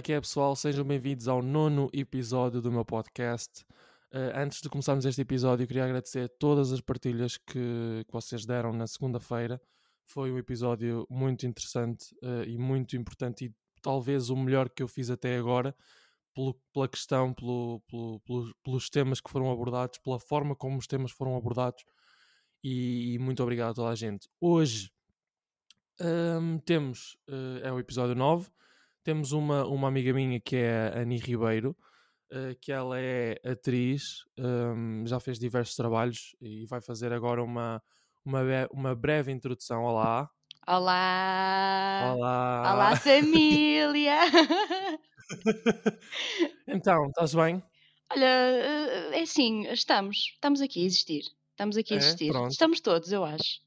é que é, pessoal? Sejam bem-vindos ao nono episódio do meu podcast. Uh, antes de começarmos este episódio, queria agradecer todas as partilhas que, que vocês deram na segunda-feira. Foi um episódio muito interessante uh, e muito importante, e talvez o melhor que eu fiz até agora, pelo, pela questão, pelo, pelo, pelo, pelos temas que foram abordados, pela forma como os temas foram abordados. E, e muito obrigado a toda a gente. Hoje um, temos, uh, é o episódio 9, temos uma, uma amiga minha que é a Ani Ribeiro, uh, que ela é atriz, um, já fez diversos trabalhos e vai fazer agora uma, uma, uma breve introdução. Olá! Olá! Olá! Olá, família! então, estás bem? Olha, eh, é assim, estamos, estamos aqui a existir. Estamos aqui a É? existir. Pronto. Estamos todos, eu acho.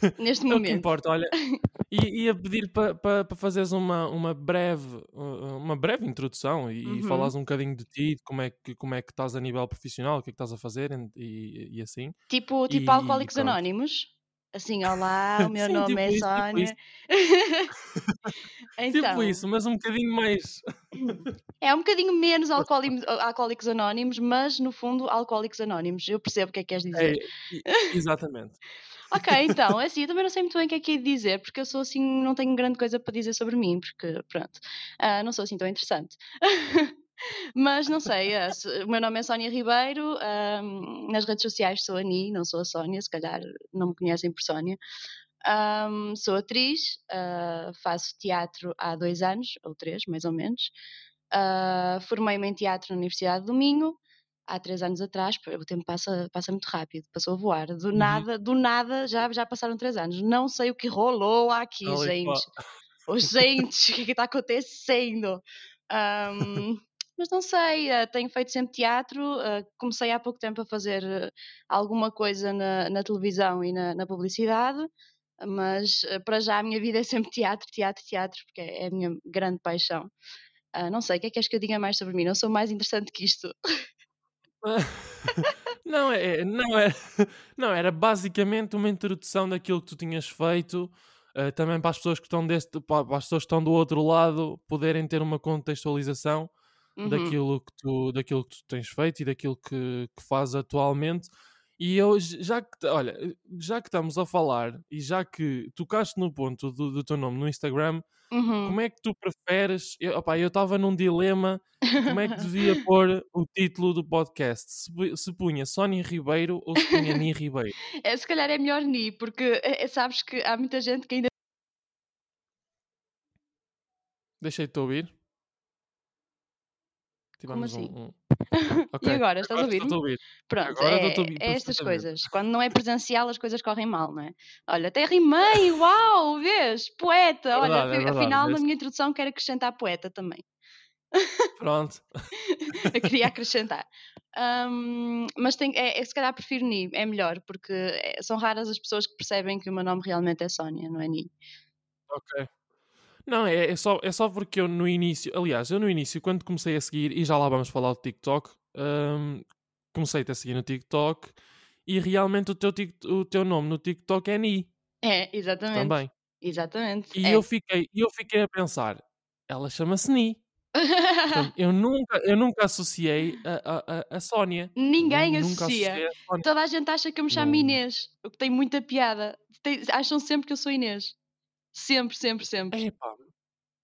Neste É o que momento. importa, olha. E ia pedir para pa, pa fazeres uma, uma, breve, uh, uma breve introdução e, e Uhum. falares um bocadinho de ti, de como é que, como é que estás a nível profissional, o que é que estás a fazer e, e assim. Tipo, tipo E Alcoólicos. Anónimos. Assim, olá, o meu Sim, nome tipo é isso, tipo Sónia. isso. então, Tipo isso, mas um bocadinho mais. é um bocadinho menos alcoólicos, Anónimos, mas no fundo, Alcoólicos Anónimos. Eu percebo o que é que queres É, dizer. e- exatamente. Ok, então, é assim, eu também não sei muito bem o que é que é de dizer, porque eu sou assim, não tenho grande coisa para dizer sobre mim, porque, pronto, ah, não sou assim tão interessante. Mas não sei, se- o meu nome é Sónia Ribeiro, nas redes sociais sou a Ni, não sou a Sónia, se calhar não me conhecem por Sónia. Ahm, sou atriz, ah, faço teatro há dois anos, ou três, mais ou menos. Ah, Formei-me em teatro na Universidade do Minho, há três anos atrás, o tempo passa, passa muito rápido, passou a voar. Do Uhum. nada, do nada, já, já passaram três anos. Não sei o que rolou aqui, pá. gente. Oh, gente, o que é está acontecendo? Ahm, mas não sei, ah, tenho feito sempre teatro. ah, comecei há pouco tempo a fazer ah, alguma coisa na, na televisão e na, na publicidade, mas para já a minha vida é sempre teatro, teatro, teatro, porque é é a minha grande paixão. Ah, não sei, o que é que queres que eu diga mais sobre mim? Não sou mais interessante que isto. Não, é, não, é, não, era basicamente uma introdução daquilo que tu tinhas feito, eh, também para as pessoas que estão deste, para as pessoas que estão do outro lado poderem ter uma contextualização Uhum. daquilo que tu, daquilo que tu tens feito e daquilo que, que fazes atualmente. E eu, já que, olha, já que estamos a falar e já que tocaste no ponto do, do teu nome no Instagram, Uhum. como é que tu preferes? Eu opá, eu estava num dilema como é que devia pôr o título do podcast. Se, se punha Sónia Ribeiro ou se punha Ni Ribeiro. É, se calhar é melhor Ni, porque é, é, sabes que há muita gente que ainda. Deixei-te ouvir. Tivemos assim? um, um- E Ok, agora, estás a agora ouvir? estou-te a ouvir. Pronto, Agora é, a ouvir é estas coisas. Quando não é presencial, as coisas correm mal, não é? Olha, até rimei, uau, vês? Poeta. Olha, verdade, é afi- verdade, afinal, na vês? minha introdução, quero acrescentar poeta também. Pronto. Eu queria acrescentar. Ahm, mas tem, é, é, se calhar prefiro Ni, é melhor, porque é- são raras as pessoas que percebem que o meu nome realmente é Sónia, não é Ni. Ok. Não, é, é só, é só porque eu no início, aliás, eu no início, quando comecei a seguir, e já lá vamos falar do TikTok, hum, comecei-te a seguir no TikTok e realmente o teu, o teu nome no TikTok é Ni É, exatamente. também. Exatamente. E é. eu fiquei, eu fiquei a pensar, ela chama-se Ni. Portanto, eu nunca, eu nunca associei a, a, a, Sónia. Ninguém Nu- nunca associa. a. Toda a gente acha que eu me chamo Não. Inês, o que tem muita piada. Tem- acham sempre que eu sou Inês. Sempre, sempre, sempre. Epá,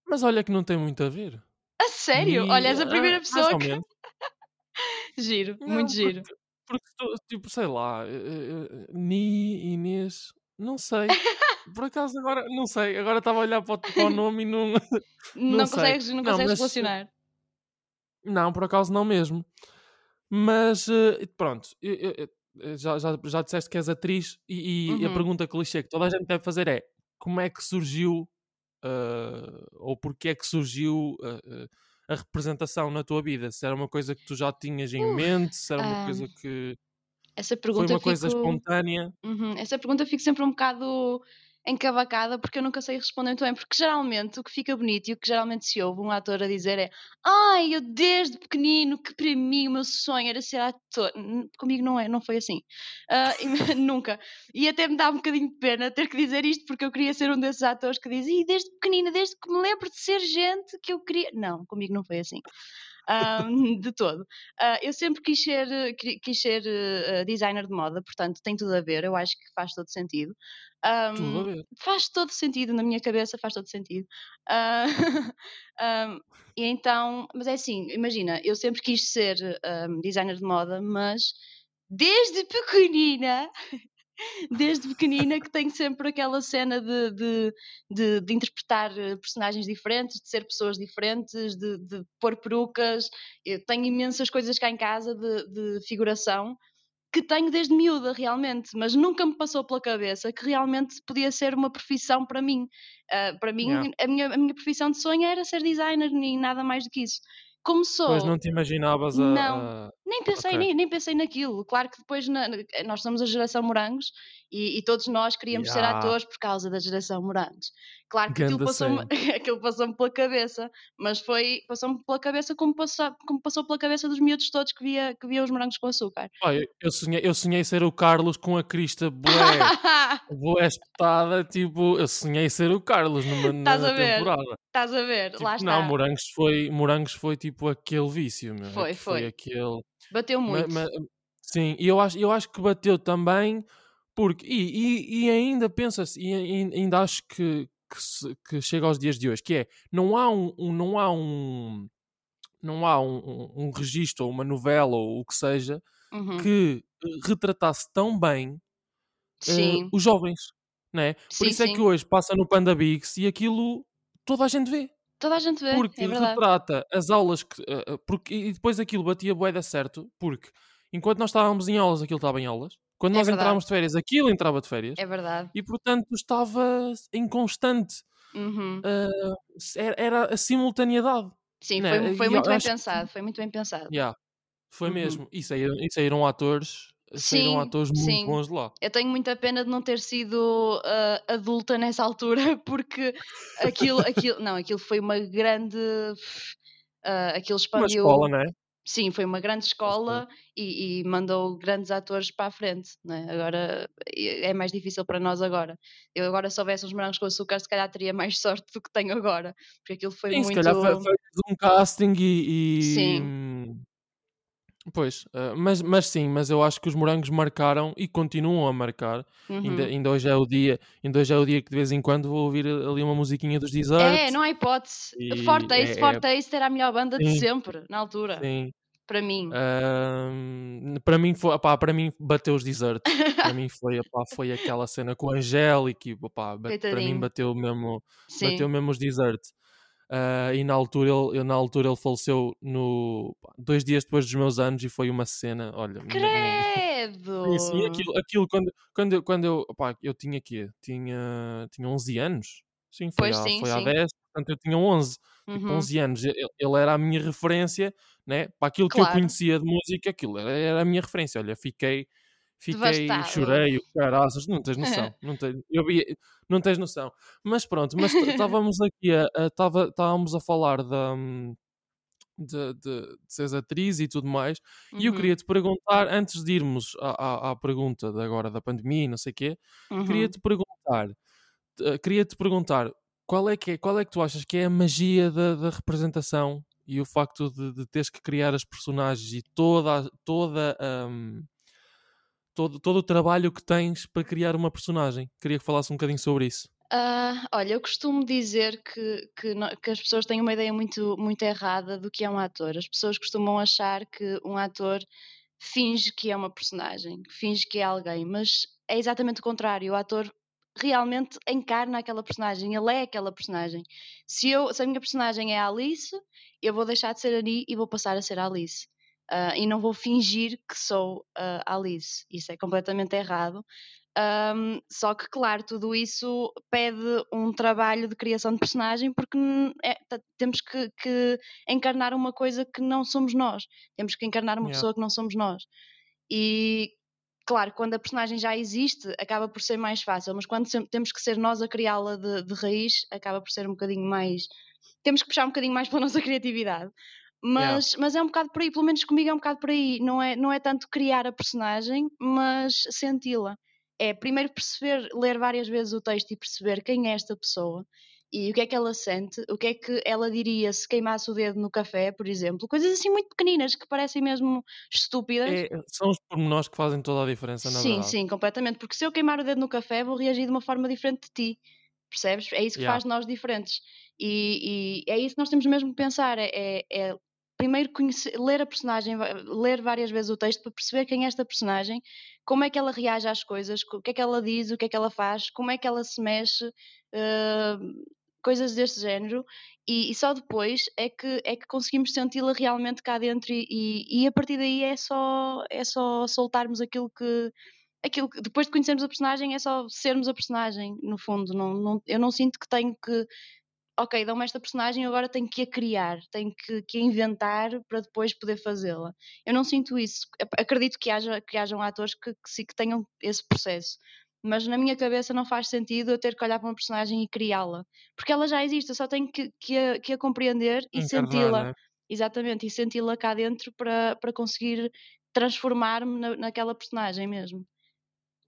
mas olha que não tem muito a ver. A sério? Ni- Olha, és a ah, primeira mais pessoa que. Giro, Não, muito giro. Porque, tipo, sei lá, eh, eh, Ni, Inês, não sei. Por acaso agora, não sei, agora estava a olhar para o, para o nome e não. Não, sei. consegues, não Não, consegues mas- relacionar. Não, por acaso não mesmo. Mas eh, pronto, eu- eu- já, já, já disseste que és atriz e, e a Uhum. pergunta clichê que toda a gente deve fazer é como é que surgiu eh, ou porque é que surgiu eh, a representação na tua vida? Se era uma coisa que tu já tinhas em Uf, mente, se era uma coisa que Essa foi pergunta uma eu coisa fico. espontânea. Uhum, Essa pergunta fico sempre um bocado encavacada porque eu nunca sei responder muito bem. Porque geralmente o que fica bonito e o que geralmente se ouve um ator a dizer é Ai, eu desde pequenino que para mim o meu sonho era ser ator. Comigo não é, não foi assim. Uh, nunca. E até me dá um bocadinho de pena ter que dizer isto porque eu queria ser um desses atores que dizem e desde pequenina, desde que me lembro de ser gente que eu queria. Não, comigo não foi assim. Um, de todo. Uh, eu sempre quis ser, quis ser uh, designer de moda, portanto tem tudo a ver, eu acho que faz todo sentido. Um, tudo a ver. Faz todo sentido, na minha cabeça faz todo sentido. Uh, um, e então, mas é assim, imagina, eu sempre quis ser designer de moda, mas desde pequenina desde pequenina que tenho sempre aquela cena de, de, de, de interpretar eh, personagens diferentes, de ser pessoas diferentes, de, de pôr perucas. Eu tenho imensas coisas cá em casa de, de figuração que tenho desde miúda, realmente, mas nunca me passou pela cabeça que realmente podia ser uma profissão para mim. Uh, para mim, yeah. a, minha, a minha profissão de sonho era ser designer, nem nada mais do que isso começou. Pois não te imaginavas a. Não, a... nem pensei, okay. nem, nem pensei naquilo. Claro que depois na, nós somos a geração morangos e, e todos nós queríamos yeah. ser atores por causa da geração morangos. Claro que aquilo passou-me aquilo passou pela cabeça, mas foi passou-me pela cabeça como passou, como passou pela cabeça dos miúdos todos que via, que via os morangos com açúcar. Olha, eu sonhei, eu sonhei ser o Carlos com a crista bué, bué espetada, tipo, eu sonhei ser o Carlos numa, na temporada. Estás a ver, tipo, lá está. Não, morangos foi, morangos foi tipo aquele vício, meu. Foi, é foi. foi aquele... Bateu muito. Ma, ma, sim, e eu acho, eu acho que bateu também porque, e, e, e ainda pensa-se, e ainda acho que, que, se, que, chega aos dias de hoje, que é, não há um, um não há um, não há um, um, um registro ou uma novela ou o que seja uhum. que retratasse tão bem uh, os jovens, né? Por sim, isso é sim. que hoje passa no Panda Bigs e aquilo toda a gente vê. Toda a gente vê, porque é retrata as aulas que, uh, porque, e depois aquilo batia boeda certo, porque enquanto nós estávamos em aulas, aquilo estava em aulas. Quando é nós verdade. entrávamos de férias, aquilo entrava de férias. É verdade. E portanto estava em constante. Uhum. Uh, era a simultaneidade. Sim, né? foi, foi muito bem acho pensado, foi muito bem pensado. Yeah, foi Uhum. mesmo. E saíram, e saíram atores, saíram Sim, atores muito sim. bons de lá. Eu tenho muita pena de não ter sido ah, adulta nessa altura, porque aquilo, aquilo, não, aquilo foi uma grande. ah, aquilo Uma expandiu. escola, não é? Sim, foi uma grande escola e, e mandou grandes atores para a frente. Né? Agora é mais difícil para nós agora. Eu agora se houvesse os morangos com açúcar, se calhar teria mais sorte do que tenho agora, porque aquilo foi Sim, muito. se calhar foi, foi um casting e. e- Sim. Pois, uh, mas, mas sim, mas eu acho que os morangos marcaram e continuam a marcar. Ainda, Uhum. ainda hoje é o dia, ainda hoje é o dia que de vez em quando vou ouvir ali uma musiquinha dos Desert. É, não há hipótese. E Fortaste, é- é- Fortaste era a melhor banda de Sim. sempre, na altura, Sim. para mim. Para mim foi, opá, para mim bateu os desertos. para mim foi, opá, foi aquela cena com o Angélico opá, para mim bateu mesmo, Sim. bateu mesmo os desertos. Ah, e na altura, ele, eu, na altura ele faleceu no, dois dias depois dos meus anos e foi uma cena, olha, Credo! Sim, sim, aquilo, aquilo quando, quando, eu- quando eu, opá, eu tinha quê? Tinha, tinha 11 anos. Sim, foi, Pois há, sim, foi sim. 10, portanto eu tinha 11 tipo, Uhum. 11 anos, ele, ele era a minha referência, né? Para aquilo que eu Claro. conhecia de música, aquilo era, era a minha referência. Olha, fiquei, fiquei, Devastado. chorei, o caraças, não tens noção, não, tens, eu vi, não tens noção. Mas pronto, mas estávamos aqui a, a- estávamos a falar da. De, de, de seres atriz e tudo mais, e eu Uhum, queria te perguntar, antes de irmos à, à, à pergunta de agora da pandemia, e não sei o quê, uhum. queria-te perguntar, eh, queria-te perguntar qual é que é, qual é que tu achas que é a magia da, da representação e o facto de, de teres que criar as personagens e toda, a- toda, hum, todo, todo o trabalho que tens para criar uma personagem. Queria que falasse um bocadinho sobre isso. Ah, olha, eu costumo dizer que, que, que as pessoas têm uma ideia muito, muito errada do que é um ator. As pessoas costumam achar que um ator finge que é uma personagem, que finge que é alguém, mas é exatamente o contrário. O ator realmente encarna aquela personagem, ele é aquela personagem. Se, eu, se a minha personagem é a Alice, eu vou deixar de ser a Ani e vou passar a ser a Alice. Ah, e não vou fingir que sou a Alice. Isso é completamente errado. Ahm, só que, claro, tudo isso pede um trabalho de criação de personagem porque é- temos que, que encarnar uma coisa que não somos nós. Temos que encarnar uma Yeah. pessoa que não somos nós. E claro, quando a personagem já existe, acaba por ser mais fácil, mas quando temos que ser nós a criá-la de, de, raiz, acaba por ser um bocadinho mais. Temos que puxar um bocadinho mais pela nossa criatividade. Mas, yeah. mas é um bocado por aí, pelo menos comigo é um bocado por aí. Não é, não é tanto criar a personagem, mas senti-la. É primeiro perceber, ler várias vezes o texto e perceber quem é esta pessoa e o que é que ela sente, o que é que ela diria se queimasse o dedo no café, por exemplo, coisas assim muito pequeninas que parecem mesmo estúpidas. É, são os pormenores que fazem toda a diferença, na sim, verdade. Sim, sim, completamente, porque se eu queimar o dedo no café vou reagir de uma forma diferente de ti, percebes? É isso que yeah. faz nós diferentes e, e, é isso que nós temos mesmo que pensar, é, é, é primeiro conhecer, ler a personagem, ler várias vezes o texto para perceber quem é esta personagem, como é que ela reage às coisas, o que é que ela diz, o que é que ela faz, como é que ela se mexe, uh, coisas deste género, e, e, só depois é que, é que conseguimos senti-la realmente cá dentro e, e, e, a partir daí é só, é só soltarmos aquilo que, aquilo que depois de conhecermos a personagem é só sermos a personagem, no fundo. Não, não, eu não sinto que tenho que ok, dão-me esta personagem, agora tenho que a criar, tenho que, que a inventar para depois poder fazê-la. Eu não sinto isso. Acredito que, haja, que hajam atores que, que, que tenham esse processo mas na minha cabeça não faz sentido eu ter que olhar para uma personagem e criá-la, porque ela já existe, eu só tenho que, que, a, que a compreender e senti-la, né? exatamente, e senti-la cá dentro para, para conseguir transformar-me na, naquela personagem mesmo.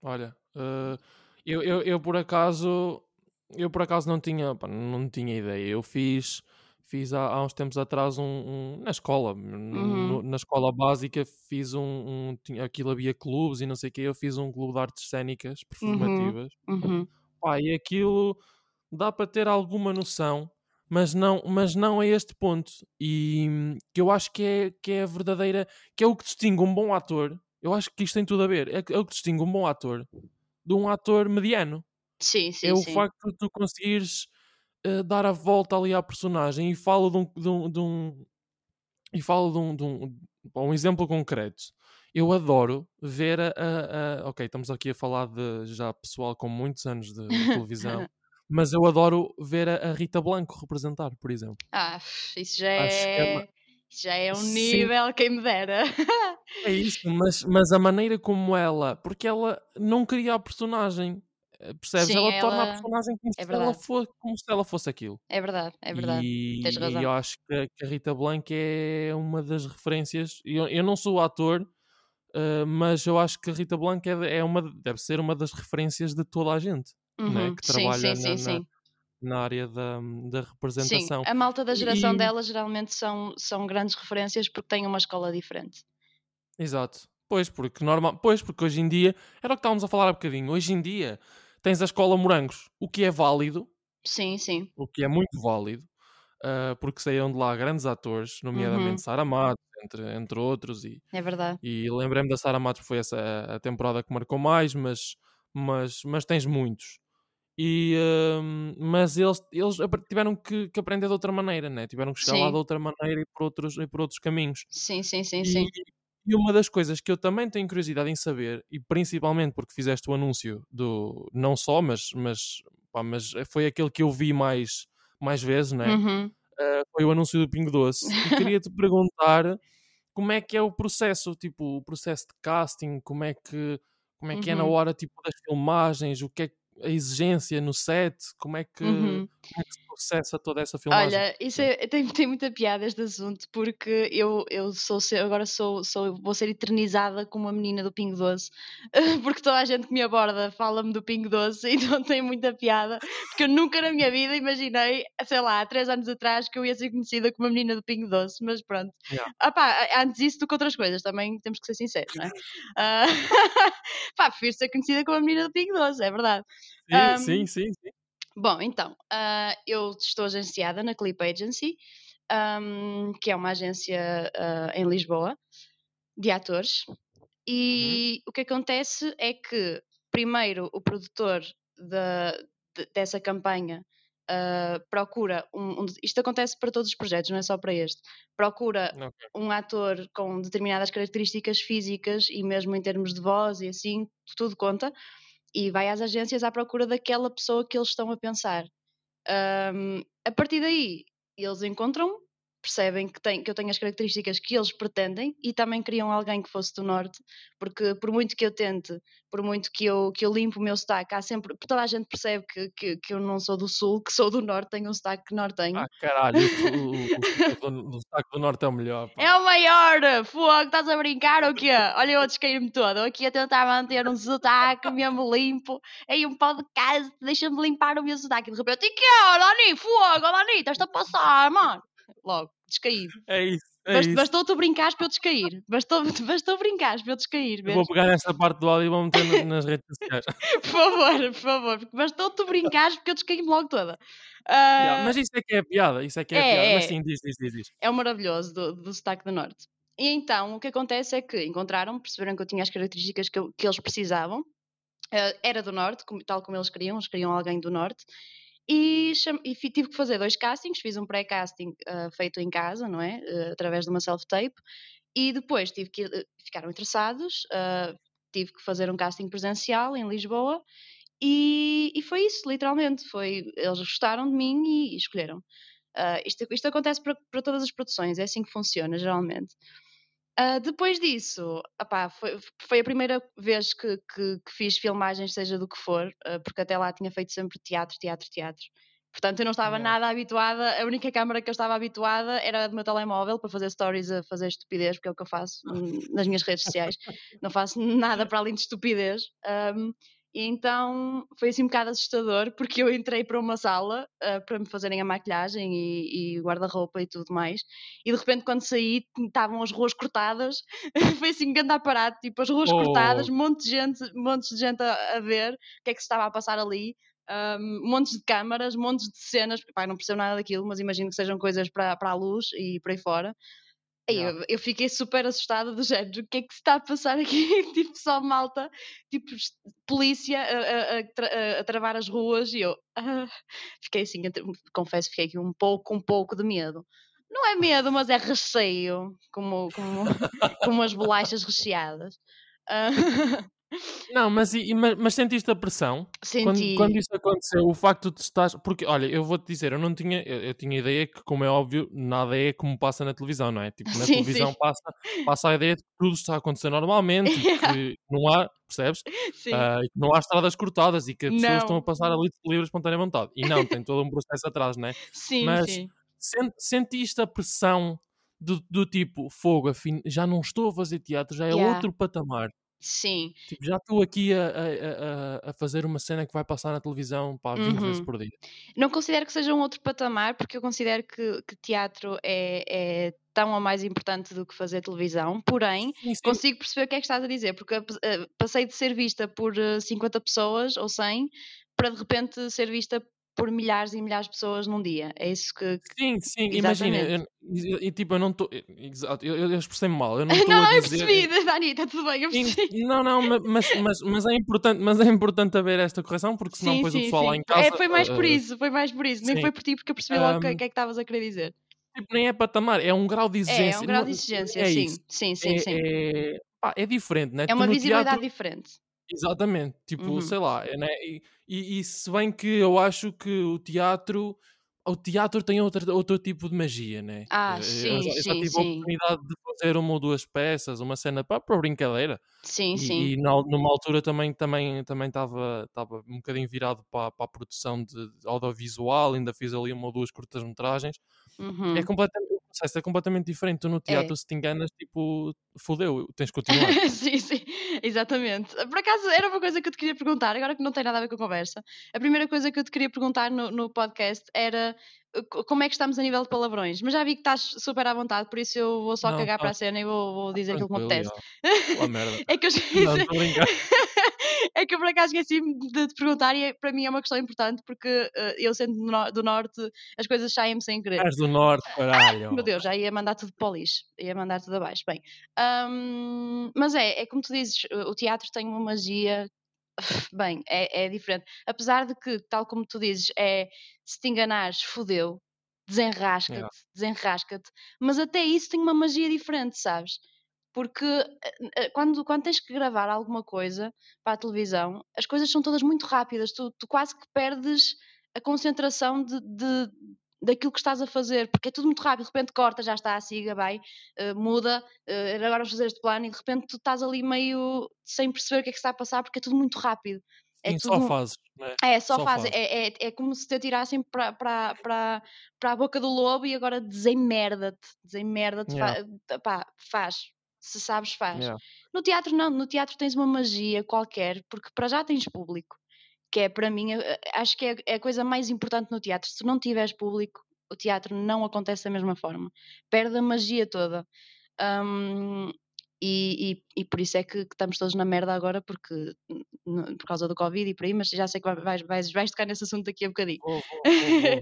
Olha, uh, eu, eu, eu por acaso eu por acaso não tinha, pá, não tinha ideia, eu fiz fiz há, há, uns tempos atrás um, um na escola, uhum. no, na escola básica fiz um, um tinha, aquilo havia clubes e não sei o que, eu fiz um clube de artes cênicas uhum, performativas. Uhum. Uhum. Pá, e aquilo dá para ter alguma noção, mas não, mas não a este ponto. E que eu acho que é, que é a verdadeira, que é o que distingue um bom ator. Eu acho que isto tem tudo a ver. É, é o que distingue um bom ator de um ator mediano. Sim, sim, é o sim. facto de tu conseguires dar a volta ali à personagem e falo de um, de um, de um e falo de um, de um, um exemplo concreto. Eu adoro ver a, a, a, Ok, estamos aqui a falar de já pessoal com muitos anos de, de televisão, mas eu adoro ver a, Rita Blanco representar, por exemplo. Ah, isso já é. é Isso já é um Sim. nível, quem me dera. é isso, mas, mas a maneira como ela. Porque ela não cria a personagem. Percebes? Sim, ela, ela, torna a personagem como, é se ela fosse, como se ela fosse aquilo. É verdade, é verdade. E, Tens razão. E eu acho que a Rita Blanco é uma das referências. Eu, eu não sou ator, uh, mas eu acho que a Rita Blanco é, é, uma, deve ser uma das referências de toda a gente né, uhum. né? que trabalha sim, sim, na, na, na, área da, da representação. Sim, a malta da geração e... dela geralmente são, são grandes referências porque têm uma escola diferente. Exato. Pois, porque normal, pois, porque hoje em dia, era o que estávamos a falar há bocadinho, hoje em dia tens a escola Morangos, o que é válido. Sim, sim. O que é muito válido, uh, porque saíram de lá grandes atores, nomeadamente uhum. Sara Matos, entre, entre outros. E, é verdade. E lembrei-me da Sara Matos, foi essa a temporada que marcou mais, mas, mas, mas tens muitos. E, uh, mas eles, eles tiveram que, que, aprender de outra maneira, né? tiveram que chegar sim. lá de outra maneira e por outros, e por outros caminhos. Sim, sim, sim, e, sim. E uma das coisas que eu também tenho curiosidade em saber, e principalmente porque fizeste o anúncio do. não só, mas, mas, pá, mas foi aquele que eu vi mais, mais vezes, né? Uhum. Uh, foi o anúncio do Pingo Doce. E queria-te perguntar como é que é o processo, tipo, o processo de casting, como é que, como é, que uhum. é na uhum. hora tipo, das filmagens, o que é a exigência no set? Como é que, uhum. Como é que se processa toda essa filmagem? Olha, isso é, tem, tem muita piada este assunto, porque eu, eu sou agora sou, sou, vou ser eternizada como a menina do Pingo Doce, porque toda a gente que me aborda fala-me do Pingo Doce, então tem muita piada, porque eu nunca na minha vida imaginei, sei lá, há três anos atrás que eu ia ser conhecida como a menina do Pingo Doce, mas pronto. Yeah. Ah, pá, antes isso do que outras coisas, também temos que ser sinceros, não é? uh, pá, prefiro ser conhecida como a menina do Pingo Doce, é verdade. Sim, um, sim, sim, sim. Bom, então, uh, eu estou agenciada na Clip Agency, um, que é uma agência uh, em Lisboa de atores. E uhum. o que acontece é que, primeiro, o produtor de, de, dessa campanha uh, procura um, um, Isto acontece para todos os projetos, não é só para este. Procura okay. um ator com determinadas características físicas e mesmo em termos de voz e assim, tudo conta e vai às agências à procura daquela pessoa que eles estão a pensar. Um, a partir daí, eles encontram percebem que, tem, que eu tenho as características que eles pretendem e também queriam alguém que fosse do norte, porque por muito que eu tente, por muito que eu, que eu limpo o meu sotaque, há sempre, toda a gente percebe que, que, que eu não sou do sul, que sou do norte, tenho um sotaque nortenho. Ah, caralho, o, o, o, o sotaque do norte é o melhor. Pá. É o maior! Fogo, estás a brincar ou quê? Olha, eu descaí-me todo, aqui a tentar manter um sotaque mesmo limpo, em um podcast, deixa-me limpar o meu sotaque, de repente, e que é, Dani? Fogo, Dani, estás a passar, mano logo, descaído. É isso. É Bast, Bastou-te brincar para eu descair. Bastou, bastou brincar para eu descair. Mesmo. Vou pegar essa parte do áudio e vou meter nas redes sociais. por favor, por favor. Bastou-te brincar porque eu descaí-me logo toda. Uh... Yeah, mas isso é que é piada. Isso é que é, é piada. É. Mas sim, diz, diz, diz, diz. É o maravilhoso do, do sotaque do Norte. E então o que acontece é que encontraram, perceberam que eu tinha as características que, eu, que eles precisavam. Uh, era do Norte, como, tal como eles queriam, eles queriam alguém do Norte. E, e, tive que fazer dois castings, fiz um pré-casting uh, feito em casa, não é? Uh, através de uma self-tape, e depois tive que uh, ficaram interessados, tive que fazer um casting presencial em Lisboa, e, e, foi isso, literalmente. Foi, eles gostaram de mim e, e escolheram. isto, isto acontece para, para todas as produções, é assim que funciona geralmente. Uh, depois disso, opá, foi, foi, a primeira vez que, que, que, fiz filmagens, seja do que for, uh, porque até lá tinha feito sempre teatro, teatro, teatro. Portanto, eu não estava yeah. nada habituada, a única câmara que eu estava habituada era a do meu telemóvel para fazer stories a fazer estupidez, porque é o que eu faço nas minhas redes sociais. não faço nada para além de estupidez. Um, então foi assim um bocado assustador, porque eu entrei para uma sala uh, para me fazerem a maquilhagem e, e guarda-roupa e tudo mais, e de repente quando saí estavam as ruas cortadas, foi assim um grande aparato, tipo as ruas oh. cortadas, monte de gente, montes de gente a, a, ver o que é que se estava a passar ali, um, montes de câmaras, montes de cenas, Pai, não percebo nada daquilo, mas imagino que sejam coisas para, para a luz e por aí fora. Eu, eu, fiquei super assustada do género, o que é que se está a passar aqui? tipo, só malta, tipo, polícia a, a, a, a travar as ruas e eu ah, fiquei assim, confesso, fiquei aqui um pouco, um pouco de medo. Não é medo, mas é recheio, como, como, como as bolachas recheadas. Uh, Não, mas, mas, mas sentiste a pressão? Senti. Quando, quando isso aconteceu, o facto de estás. Porque, olha, eu vou-te dizer, eu não tinha. Eu, eu, tinha ideia que, como é óbvio, nada é como passa na televisão, não é? Tipo, na sim, televisão sim. Passa, passa a ideia de que tudo está a acontecer normalmente que não há, percebes? Uh, que não há estradas cortadas e que as pessoas não. estão a passar ali de livre espontânea vontade. E não, tem todo um processo atrás, não é? Sim, mas sim. sentiste a pressão do, do tipo, fogo, afim, já não estou a fazer teatro, já é yeah. outro patamar. Sim. Tipo, já estou aqui a, a, a, fazer uma cena que vai passar na televisão para 20 uhum. vezes por dia. Não considero que seja um outro patamar, porque eu considero que, que teatro é, é, tão ou mais importante do que fazer televisão, porém sim, sim. consigo perceber o que é que estás a dizer, porque uh, passei de ser vista por 50 eh, pessoas ou 100 para de repente ser vista por milhares e milhares de pessoas num dia. É isso que. que... Sim, sim, imagina. E tipo, eu não estou. Exato, eu, eu expressei-me mal. Eu não não, a dizer. Eu percebi, Dani, está tudo bem, eu percebi. Não, não, mas, mas, mas, é importante, mas é importante haver esta correção, porque senão sim, depois sim, o pessoal sim. lá em casa. É, foi mais por isso, foi mais por isso. Nem foi por ti, porque eu percebi logo o um, que, que é que estavas a querer dizer. Tipo, nem é patamar, é um grau de exigência. É, é um grau de exigência, é sim. Sim, sim, é, sim. É, pá, é diferente, né? É uma visibilidade teatro... diferente. Exatamente, tipo, uhum. sei lá, é, né? E, e, e, se bem que eu acho que o teatro o teatro tem outro, outro tipo de magia, né? Ah, sim, eu, já, eu já tive sim. a oportunidade de fazer uma ou duas peças, uma cena para, para brincadeira. Sim, e, sim. E na, numa altura também também também estava estava um bocadinho virado para, para a produção de, de audiovisual, ainda fiz ali uma ou duas curtas-metragens. É uhum. É completamente processo é completamente diferente. Tu no teatro, é. se te enganas, tipo, fodeu, tens que continuar. sim, sim, exatamente. Por acaso, era uma coisa que eu te queria perguntar, agora que não tem nada a ver com a conversa. A primeira coisa que eu te queria perguntar no, no podcast era como é que estamos a nível de palavrões, mas já vi que estás super à vontade, por isso eu vou só não, cagar tá. para a cena e vou, vou dizer aquilo que me apetece. Oh, merda. é que eu não, é que eu por acaso esqueci de te perguntar e é, para mim é uma questão importante porque uh, eu sendo do norte as coisas saem-me sem querer. És do norte, caralho. Meu Deus, já ia mandar tudo para o lixo, ia mandar tudo abaixo. Bem, um, mas é, é como tu dizes, o teatro tem uma magia bem, é, é diferente. Apesar de que, tal como tu dizes, é se te enganares, fodeu, desenrasca-te, desenrasca-te, mas até isso tem uma magia diferente, sabes? Porque eh, eh, quando, quando tens que gravar alguma coisa para a televisão, as coisas são todas muito rápidas, tu, tu quase que perdes a concentração de, de daquilo que estás a fazer, porque é tudo muito rápido, de repente corta, já está, siga, vai, uh, muda, uh, agora vamos fazer este plano e de repente tu estás ali meio sem perceber o que é que está a passar, porque é tudo muito rápido. É Sim, tudo... só fazes. É? é, só, só faz. É, é, é como se te atirassem para a boca do lobo e agora desemmerda-te. Desemmerda-te. Yeah. Fa, faz. Se sabes, faz. Yeah. No teatro, não. No teatro tens uma magia qualquer, porque para já tens público. Que é, para mim, eh, acho que é, é a coisa mais importante no teatro. Se não tiveres público, o teatro não acontece da mesma forma. Perde a magia toda. Um, e, e, e, por isso é que, que, estamos todos na merda agora, porque por causa do Covid e por aí, mas já sei que vais, vais, vais tocar nesse assunto daqui a bocadinho. Oh, oh, oh,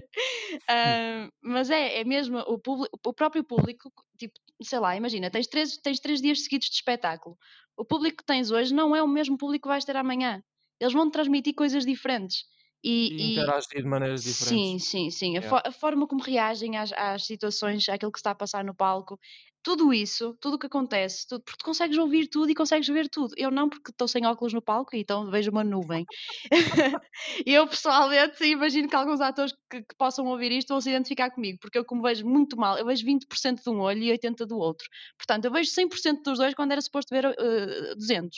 uh, mas é, é mesmo o, público, o próprio público, tipo, sei lá, imagina, tens três, tens três dias seguidos de espetáculo. O público que tens hoje não é o mesmo público que vais ter amanhã. Eles vão transmitir coisas diferentes. E, e interagir de maneiras diferentes. Sim, sim, sim. A, yeah. a, forma como reagem às, às situações, àquilo que está a passar no palco, tudo isso, tudo o que acontece, tudo, porque tu consegues ouvir tudo e consegues ver tudo. Eu não, porque estou sem óculos no palco e então vejo uma nuvem. eu pessoalmente imagino que alguns atores que, que, possam ouvir isto vão se identificar comigo, porque eu, como vejo muito mal, eu vejo 20% de um olho e 80% do outro. Portanto, eu vejo 100% dos dois quando era suposto ver uh, eh, 200%.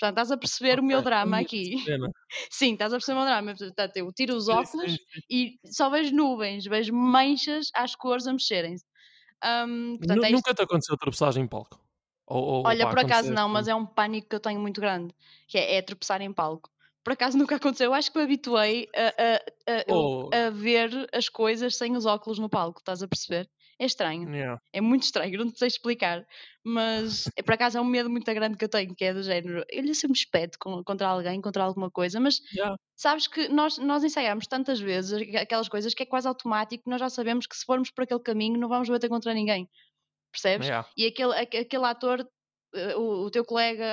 Portanto, estás a perceber okay. o meu drama aqui. sim, estás a perceber o meu drama. Portanto, eu tiro os óculos e só vejo nuvens, vejo manchas às cores a mexerem-se. Um, portanto, é Nunca te aconteceu tropeçar em palco? Ou, ou, Olha, por acaso não, mas é um pânico que eu tenho muito grande, que é, é tropeçar em palco. Por acaso nunca aconteceu. Eu acho que me habituei a, a, a, oh. a, ver as coisas sem os óculos no palco, estás a perceber? É estranho. Yeah. É muito estranho, não te sei explicar. Mas é, por acaso é um medo muito grande que eu tenho, que é do género. Eu sempre espeto contra alguém, contra alguma coisa, mas yeah. sabes que nós, nós ensaiamos tantas vezes aquelas coisas que é quase automático, nós já sabemos que se formos por aquele caminho não vamos bater contra ninguém. Percebes? Yeah. E aquele, aquele ator o, o, teu colega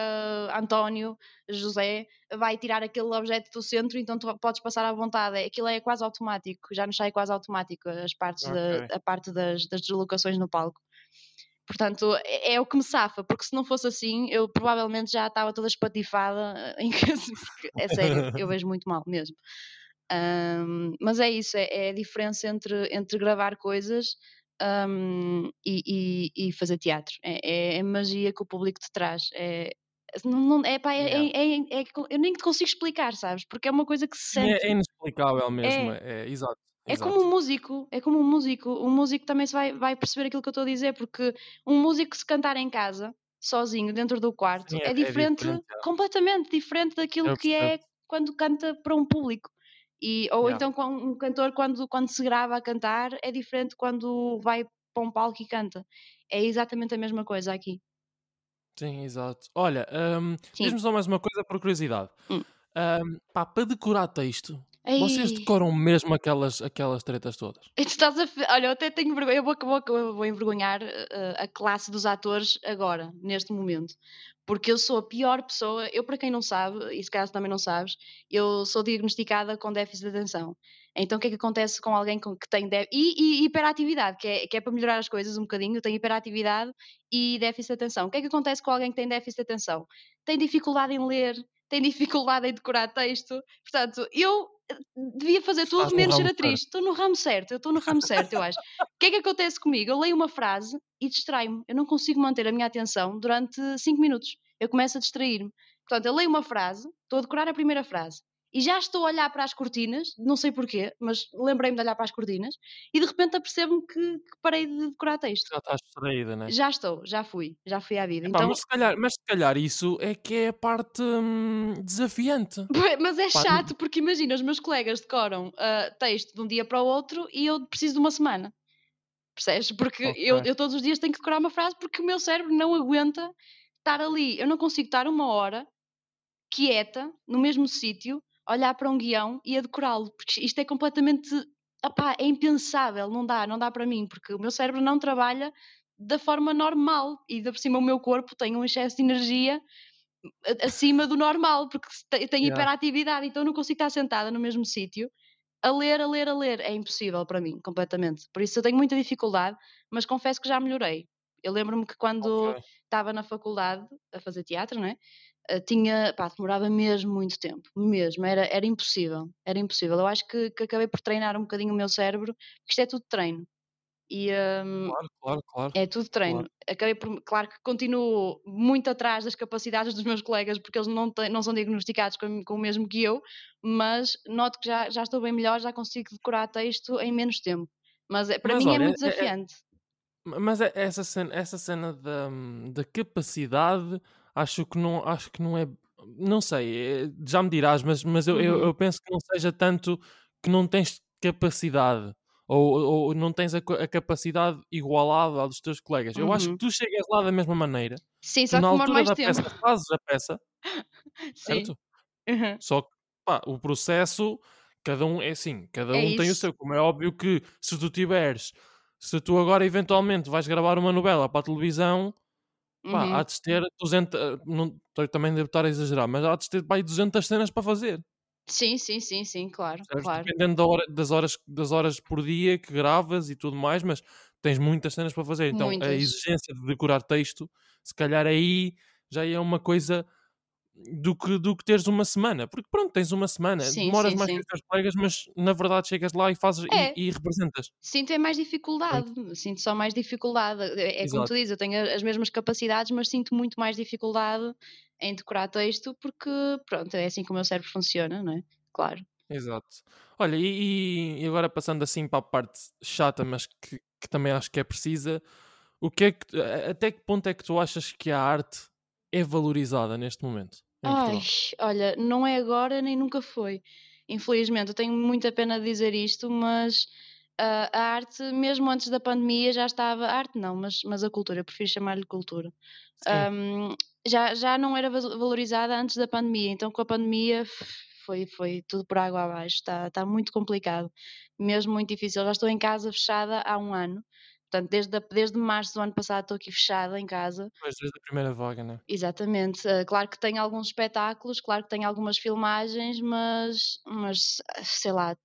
António José vai tirar aquele objeto do centro, então tu podes passar à vontade. Aquilo é quase automático, já nos sai quase automático as partes okay. a parte das, das deslocações no palco. Portanto, é, é, o que me safa, porque se não fosse assim, eu provavelmente já estava toda espatifada em casa, é sério, eu vejo muito mal mesmo. Um, mas é isso, é, é, a diferença entre, entre gravar coisas um, e, e, e, fazer teatro. É, é, magia que o público te traz. É, não, não, é, pá, é, é, é, é, eu nem te consigo explicar, sabes? Porque é uma coisa que se é, sente. É, inexplicável mesmo, é, exato. É como um músico, é como um músico. Um músico também se vai, vai perceber aquilo que eu estou a dizer, porque um músico se cantar em casa, sozinho, dentro do quarto, Sim, é, diferente, diferente completamente diferente daquilo que é quando canta para um público. E, ou yeah. então um cantor quando, quando se grava a cantar é diferente quando vai para um palco e canta. É exatamente a mesma coisa aqui. Sim, exato. Olha, um, diz-me só mais uma coisa por curiosidade. Hum. Um, pá, para decorar texto, Ei. vocês decoram mesmo aquelas, aquelas tretas todas? Estás a... Olha, eu até tenho vergonha, eu vou, vou, vou envergonhar uh, a classe dos atores agora, neste momento porque eu sou a pior pessoa. Eu, para quem não sabe, e se caso também não sabes, eu sou diagnosticada com déficit de atenção. Então, o que é que acontece com alguém que tem déficit? E, e, hiperatividade, que é, que é para melhorar as coisas um bocadinho. Eu tenho hiperatividade e déficit de atenção. O que é que acontece com alguém que tem déficit de atenção? Tem dificuldade em ler, tem dificuldade em decorar texto. Portanto, eu devia fazer tudo menos ser atriz. Estou no ramo certo, eu estou no ramo certo, eu acho. O que é que acontece comigo? Eu leio uma frase e distrai-me. Eu não consigo manter a minha atenção durante 5 minutos. Eu começo a distrair-me. Portanto, eu leio uma frase, estou a decorar a primeira frase e já estou a olhar para as cortinas, não sei porquê, mas lembrei-me de olhar para as cortinas e de repente apercebo-me que, que, parei de decorar texto. Já estás distraída, não é? Já estou, já fui, já fui à vida. Epá, então... mas, se calhar, mas se calhar isso é que é a parte hum, desafiante. Mas é chato porque imagina, os meus colegas decoram uh, texto de um dia para o outro e eu preciso de uma semana. Percebes? Porque okay. eu, eu todos os dias tenho que decorar uma frase porque o meu cérebro não aguenta estar ali. Eu não consigo estar uma hora quieta, no mesmo sítio, olhar para um guião e a decorá-lo, porque isto é completamente opá, é impensável, não dá, não dá para mim, porque o meu cérebro não trabalha da forma normal e de por cima o meu corpo tem um excesso de energia acima do normal, porque tem yeah. hiperatividade, então não consigo estar sentada no mesmo sítio a ler, a ler, a ler. É impossível para mim, completamente. Por isso eu tenho muita dificuldade, mas confesso que já melhorei. Eu lembro-me que quando estava okay. na faculdade a fazer teatro, não é? uh, tinha, pá, demorava mesmo muito tempo, mesmo, era, era impossível, era impossível. Eu acho que, que acabei por treinar um bocadinho o meu cérebro, porque isto é tudo treino. E um, Claro, claro, claro. é tudo treino. Claro. Acabei por, claro que continuo muito atrás das capacidades dos meus colegas, porque eles não, têm, não são diagnosticados com, com o mesmo que eu, mas noto que já, já estou bem melhor, já consigo decorar texto em menos tempo. Mas é- para Mas mim é olha, muito é- é- desafiante. Mas é- essa cena, essa cena da, da capacidade, acho que não, acho que não é. Não sei, é- já me dirás, mas, mas eu, eu, Uhum. eu penso que não seja tanto que não tens capacidade ou, ou não tens a, a capacidade igualada à dos teus colegas. Eu acho Uhum. que tu chegas lá da mesma maneira, Sim, só que na altura mais da tempo. peça fazes a peça, certo? Uhum. Só que pá, o processo, cada um é assim, cada É um tem o isso. seu. Como é óbvio que se tu tiveres, se tu agora eventualmente vais gravar uma novela para a televisão, pá, Uhum. há de ter 200, eh, não, também devo estar a exagerar, mas há de ter pá, aí 200 cenas para fazer. Sim, sim, sim, sim, claro, claro. Dependendo da hora- das, horas, das horas por dia que gravas e tudo mais, mas tens muitas cenas para fazer. Então a Muitas. exigência de decorar texto, se calhar aí já é uma coisa do que, do que teres uma semana. Porque pronto, tens uma semana, Sim, demoras sim, mais que sim. os teus colegas, mas na verdade chegas lá e fazes É. e, e representas. Sinto é mais dificuldade, sinto só mais dificuldade. É, é como tu dizes, eu tenho as mesmas capacidades, mas sinto muito mais dificuldade em decorar texto, porque, pronto, é assim que o meu cérebro funciona, não é? Claro. Exato. Olha, e, e agora passando assim para a parte chata, mas que, que também acho que é precisa, o que é que, até que ponto é que tu achas que a arte é valorizada neste momento Ai, Portugal? olha, não é agora nem nunca foi. Infelizmente, eu tenho muita pena de dizer isto, mas ah, a arte, mesmo antes da pandemia, já estava. A arte não, mas, mas a cultura, eu prefiro chamar-lhe cultura. Ahm, já, já não era val- valorizada antes da pandemia, então com a pandemia foi, foi tudo por água abaixo. Está tá muito complicado, mesmo muito difícil. Já estou em casa fechada há um ano, portanto, desde, a- desde março do ano passado estou aqui fechada em casa. depois desde a primeira vaga, né? Exatamente. Uh, claro que tem alguns espetáculos, claro que tem algumas filmagens, mas, mas ah, sei lá,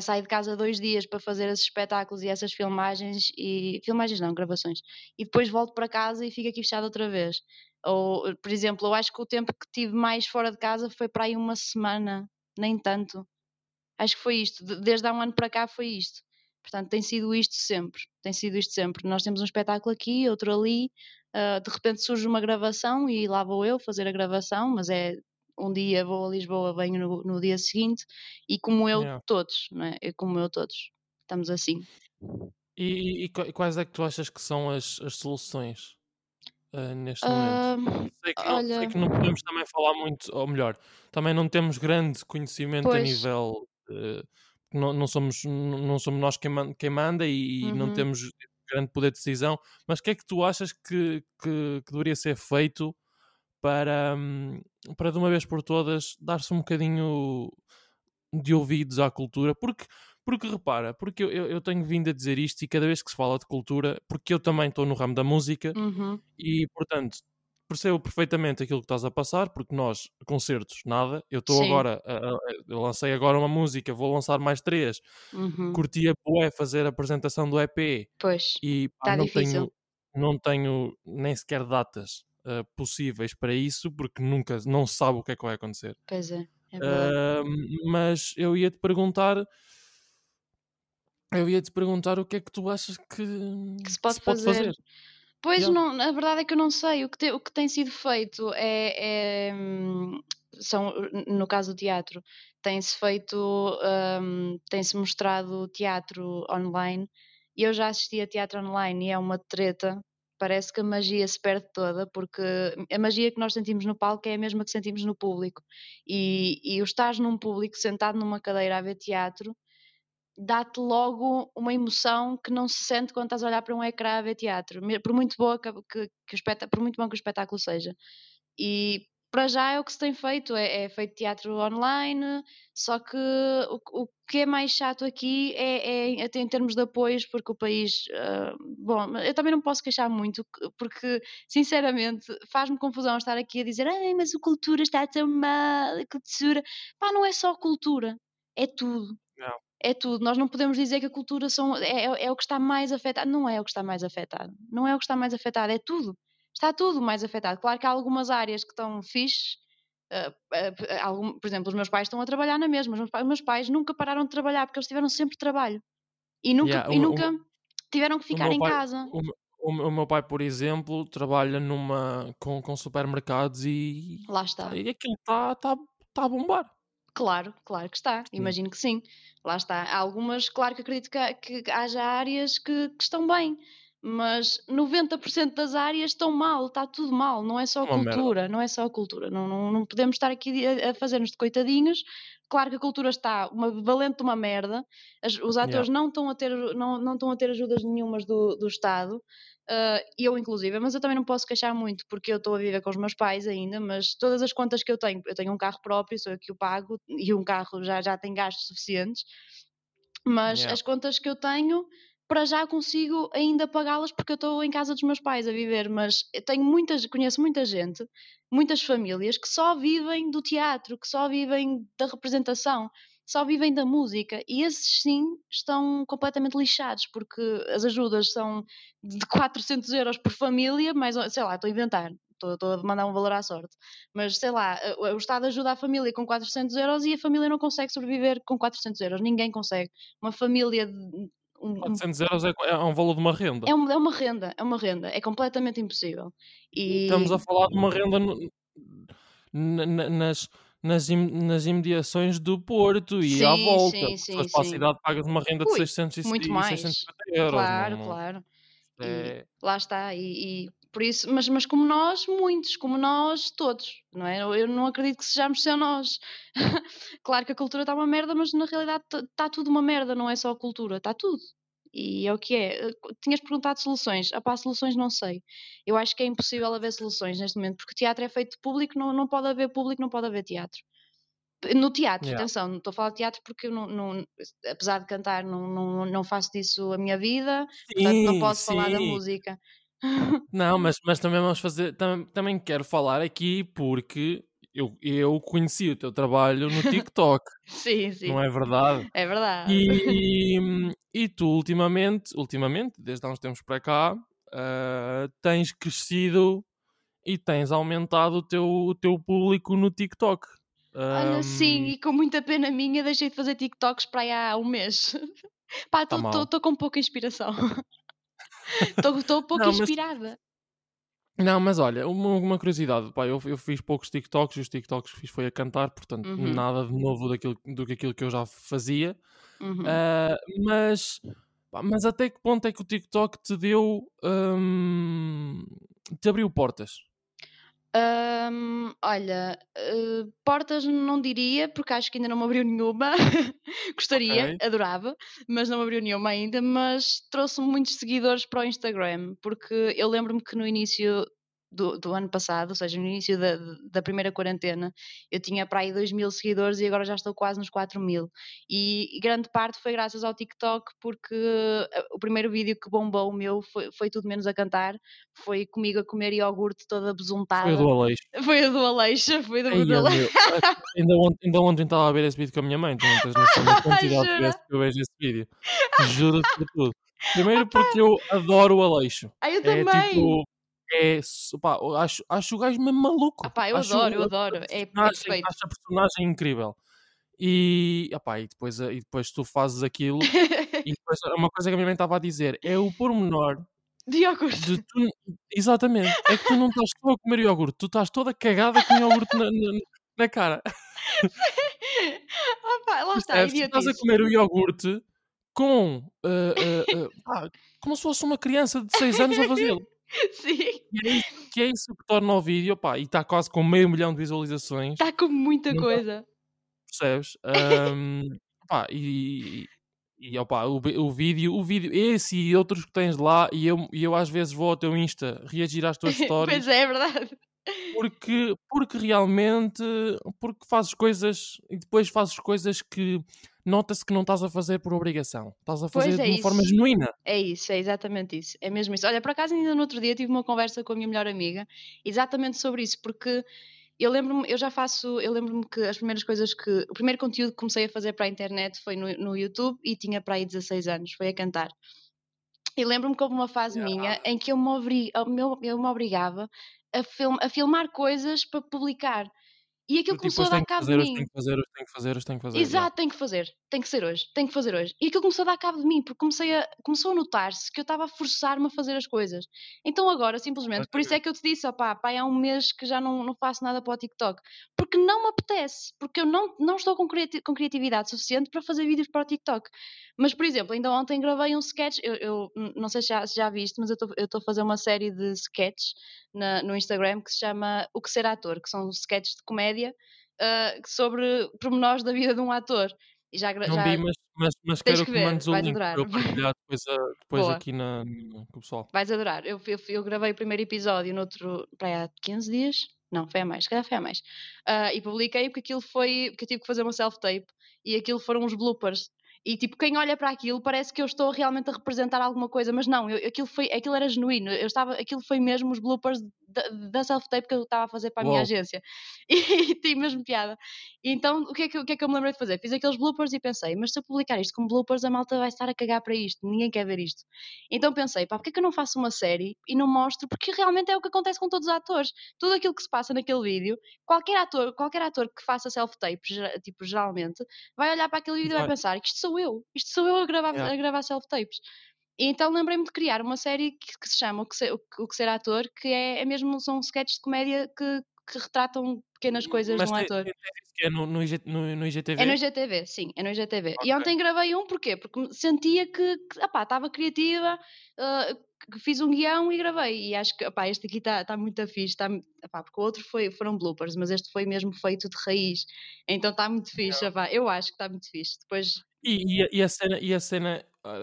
saio de casa dois dias para fazer esses espetáculos e essas filmagens e filmagens não, gravações, e depois volto para casa e fico aqui fechado outra vez. Ou, por exemplo, eu acho que o tempo que tive mais fora de casa foi para aí uma semana, nem tanto. Acho que foi isto, de- desde há um ano para cá foi isto. Portanto, tem sido isto sempre, tem sido isto sempre. Nós temos um espetáculo aqui, outro ali, ah, de repente surge uma gravação e lá vou eu fazer a gravação, mas é um dia vou a Lisboa, venho no, no dia seguinte, e como eu Yeah. todos, não é? Como eu todos, estamos assim. E, e qua- quais é que tu achas que são as, as soluções ah, neste Ah, momento? Sei que, não, sei olha, que não podemos também falar muito, ou melhor, também não temos grande conhecimento a pois, nível. eh, não, não, somos, não somos nós quem, man- quem manda e, e não uhum, temos grande poder de decisão, mas o que é que tu achas que, que, que deveria ser feito para, hum, para de uma vez por todas dar-se um bocadinho de ouvidos à cultura? Porque, porque repara, porque eu, eu eu tenho vindo a dizer isto e cada vez que se fala de cultura, porque eu também estou no ramo da música uhum, e, portanto, percebo perfeitamente aquilo que estás a passar, porque nós, concertos, nada. Eu estou agora, a- a- eu lancei agora uma música, vou lançar mais três. uhum, Curtia bué fazer a apresentação do EP pois, e pá, está não difícil. tenho, não tenho nem sequer datas ah, possíveis para isso, porque nunca, não se sabe o que é que vai acontecer. Pois é, é. Ah, mas eu ia te perguntar, eu ia te perguntar o que é que tu achas que, Que se que se pode pode fazer. fazer. Pois não, a verdade é que eu não sei. O que, te- o que tem sido feito é, é, hum, são, no caso do teatro, tem-se feito, hum, tem-se mostrado teatro online e eu já assisti a teatro online e é uma treta. Parece que a magia se perde toda, porque a magia que nós sentimos no palco é a mesma que sentimos no público. E, e o estar num público sentado numa cadeira a ver teatro dá-te logo uma emoção que não se sente quando estás a olhar para um ecrã a ver teatro, por muito, boa que, que, que o espeta- por muito bom que o espetáculo seja. E para já é o que se tem feito, é, é feito teatro online, só que o, o que é mais chato aqui é, é até em termos de apoios, porque o país, ah, bom, eu também não posso queixar muito, que- porque sinceramente faz-me confusão estar aqui a dizer, Ai, mas a cultura está tão mal, a cultura, pá, não é só cultura, é tudo Não. É tudo. Nós não podemos dizer que a cultura são, é, é- é o que está mais afetado. Não é o que está mais afetado. Não é o que está mais afetado, é tudo. está tudo mais afetado. Claro que há algumas áreas que estão fixe, uh, uh, algum, por exemplo, os meus pais estão a trabalhar na mesma, os meus pais, os meus pais nunca pararam de trabalhar porque eles tiveram sempre trabalho e nunca, Yeah, e o- o- nunca tiveram que o ficar em pai- casa. O, o o meu pai, por exemplo, trabalha numa, com, com supermercados e, Lá está. e aquilo está tá, tá a bombar. Claro, claro que está. Imagino que sim. Lá está. Há algumas, claro que acredito que, há- que haja áreas que, que estão bem, mas 90% das áreas estão mal, está tudo mal. Não é só a Uma merda. cultura, não é só a cultura. Não, não, não podemos estar aqui a, a fazer-nos de coitadinhos. Claro que a cultura está uma valente uma merda. As- os atores não estão a ter não, não estão a ter ajudas nenhumas do, do Estado. Uh, eu inclusive, mas eu também não posso queixar muito porque eu estou a viver com os meus pais ainda, mas todas as contas que eu tenho, eu tenho um carro próprio, sou eu que o pago e um carro já, já tem gastos suficientes, mas Yeah. as contas que eu tenho, para já consigo ainda pagá-las porque eu estou em casa dos meus pais a viver, mas tenho muitas, conheço muita gente, muitas famílias que só vivem do teatro, que só vivem da representação, só vivem da música e esses sim estão completamente lixados porque as ajudas são de 400 euros por família, mais ou- sei lá, estou a inventar, estou estou a mandar um valor à sorte, mas sei lá, o o Estado ajuda a família com 400 euros e a família não consegue sobreviver com 400 euros, ninguém consegue. Uma família. Um- um- 400 euros é, é um valor de uma renda. é, uma, é uma renda, é uma renda, é completamente impossível. E Estamos a falar de uma renda no- na- na- nas, nas, im- nas imediações do Porto e à Sim, volta. sim, sim, para a cidade, pagas uma renda de Ui, 600 e, muito mais. 650 euros. claro, não- não- claro. É- lá está, e, e por isso, mas, mas como nós, muitos, como nós, todos, não é? Eu- não acredito que sejamos só nós. claro que a cultura está uma merda, mas na realidade está tudo uma merda, não é só a cultura, está tudo. E é o que é. Eh, Tinhas perguntado soluções. Ah, pá, soluções não sei. Eu acho que é impossível haver soluções neste momento, porque teatro é feito de público, não, não pode haver público, não pode haver teatro. No teatro, Yeah. atenção, não estou a falar de teatro porque eu não, não- apesar de cantar, não, não, não faço disso a minha vida, portanto não Sim, posso falar da sim. música. Não, mas, mas também vamos fazer. Tam, também quero falar aqui porque eu, eu conheci o teu trabalho no TikTok, sim, sim, não é verdade? é verdade. E, e tu ultimamente, ultimamente, desde há uns tempos para cá, ah, tens crescido e tens aumentado o teu, o teu público no TikTok. Olha, sim, Ahm, e com muita pena minha deixei de fazer TikToks para aí há um mês. Pá, Tá estou com pouca inspiração. Estou pouco Não, mas- inspirada. Não, mas olha, uma, uma curiosidade, pá, eu, eu fiz poucos TikToks e os TikToks que fiz foi a cantar, portanto, Uhum. nada de novo daquilo, do que aquilo que eu já fazia. Uhum. Ah, mas, pá, mas até que ponto é que o TikTok te deu. hum, te abriu portas? Hum, olha, eh, portas não diria, porque acho que ainda não me abriu nenhuma. Gostaria, Ok. adorava, mas não me abriu nenhuma ainda. Mas trouxe-me muitos seguidores para o Instagram, porque eu lembro-me que no início do, do ano passado, ou seja, no início da, da primeira quarentena, eu tinha para aí 2 mil seguidores e agora já estou quase nos 4 mil. E grande parte foi graças ao TikTok, porque eh, o primeiro vídeo que bombou o meu foi, foi tudo menos a cantar, foi comigo a comer iogurte toda Foi besuntada. o do Aleixo. Foi a do Aleixo, foi do, Ai, do Aleixo. ainda, ontem, ainda ontem estava a ver esse vídeo com a minha mãe, tu não tens noção da quantidade que eu vejo esse vídeo. Juro-te por tudo. Primeiro porque eu adoro o Aleixo. Ai, eu É também. tipo. É, eu acho, acho o gajo mesmo maluco. Ah pá, eu acho adoro, eu adoro. É, é perfeito. Acho a personagem incrível. E, opá, e, depois, e depois tu fazes aquilo. e depois, uma coisa que a minha mãe estava a dizer é o pormenor De iogurte. de tu. Exatamente. É que tu não estás só a comer iogurte, tu estás toda cagada com iogurte na, na, na cara. Ah pá, lá está, Percebes? Tu estás a comer o iogurte com. ah, ah, ah, pá, como se fosse uma criança de 6 anos a fazê-lo. Sim, E é isso, que é isso que torna o vídeo, pá, e está quase com meio milhão de visualizações, está com muita Não dá. coisa. percebes? Ahm, pá, e, e opá, o, o vídeo, o vídeo, esse e outros que tens lá, e eu, e eu às vezes vou ao teu Insta reagir às tuas stories, Pois é, é verdade. porque, porque realmente, porque fazes coisas, e depois fazes coisas que nota-se que não estás a fazer por obrigação, estás a fazer é de uma forma isso. genuína. É isso, é exatamente isso. É mesmo isso. Olha, por acaso ainda no outro dia tive uma conversa com a minha melhor amiga exatamente sobre isso, porque eu lembro-me, eu já faço, eu lembro-me que as primeiras coisas que, o primeiro conteúdo que comecei a fazer para a internet foi no, no YouTube e tinha para aí 16 anos, foi a cantar. E lembro-me que houve uma fase Yeah. minha em que eu me, obri- eu eu me obrigava a, film- a filmar coisas para publicar. E aquilo começou a dar cabo de mim. tenho que fazer, tenho que fazer, tenho que fazer. Exato, tem que fazer, tem que ser hoje, tem que fazer hoje. E aquilo começou a dar cabo de mim, porque comecei a, começou a notar-se que eu estava a forçar-me a fazer as coisas. Então agora, simplesmente, por isso é que eu te disse, opá, pá, há um mês que já não, não faço nada para o TikTok. Porque não me apetece, porque eu não, não estou com, criati- com criatividade suficiente para fazer vídeos para o TikTok. Mas, por exemplo, ainda ontem gravei um sketch, eu, eu n- não sei se já, se já viste, mas eu estou- a fazer uma série de sketches na- no Instagram que se chama O Que Ser Ator, que são sketches de comédia ah, sobre pormenores da vida de um ator. E já, Não já vi, mas, mas, mas quero que que mandes o link para adorar. eu partilhar depois, a- depois Boa. aqui na, no- com o pessoal. vais adorar. Eu, eu, eu gravei o primeiro episódio no outro, para há 15 dias. Não, foi a mais, se calhar foi a mais. Ah, e publiquei porque aquilo foi, porque eu tive que fazer uma self-tape e aquilo foram uns bloopers. E tipo, quem olha para aquilo parece que eu estou realmente a representar alguma coisa, mas não, eu, aquilo, foi, aquilo era genuíno. Eu estava, aquilo foi mesmo os bloopers da, da self-tape que eu estava a fazer para a minha Uau. agência. E, tem mesmo piada. E então, o que, é que, eu- o que é que eu me lembrei de fazer? Fiz aqueles bloopers e pensei, mas se eu publicar isto como bloopers, a malta vai estar a cagar para isto, ninguém quer ver isto. Então pensei, pá, porque é que eu não faço uma série e não mostro? Porque realmente é o que acontece com todos os atores. Tudo aquilo que se passa naquele vídeo, qualquer ator, qualquer ator que faça self-tape, tipo, geralmente, vai olhar para aquele vídeo e vai Vai. pensar que isto sou eu, isto sou eu a gravar, Yeah. a gravar self-tapes. E então lembrei-me de criar uma série que, que se chama o que, Ser, o, Que- Ser Ator, que é, é mesmo, são sketches de comédia que, que retratam pequenas coisas Mas de um tem- ator. é no, no, IG no, no IGTV? É no IGTV, sim, é no IGTV. Ok. E ontem gravei um, porquê? Porque sentia que, que opá, estava criativa, que fiz um guião e gravei. E acho que opá, este aqui está tá muito fixe, tá, opá, porque o outro foi, foram bloopers, mas este foi mesmo feito de raiz. Então está muito fixe, opá, eu acho que está muito fixe. Depois, E, e, a- e a cena, e a cena ah,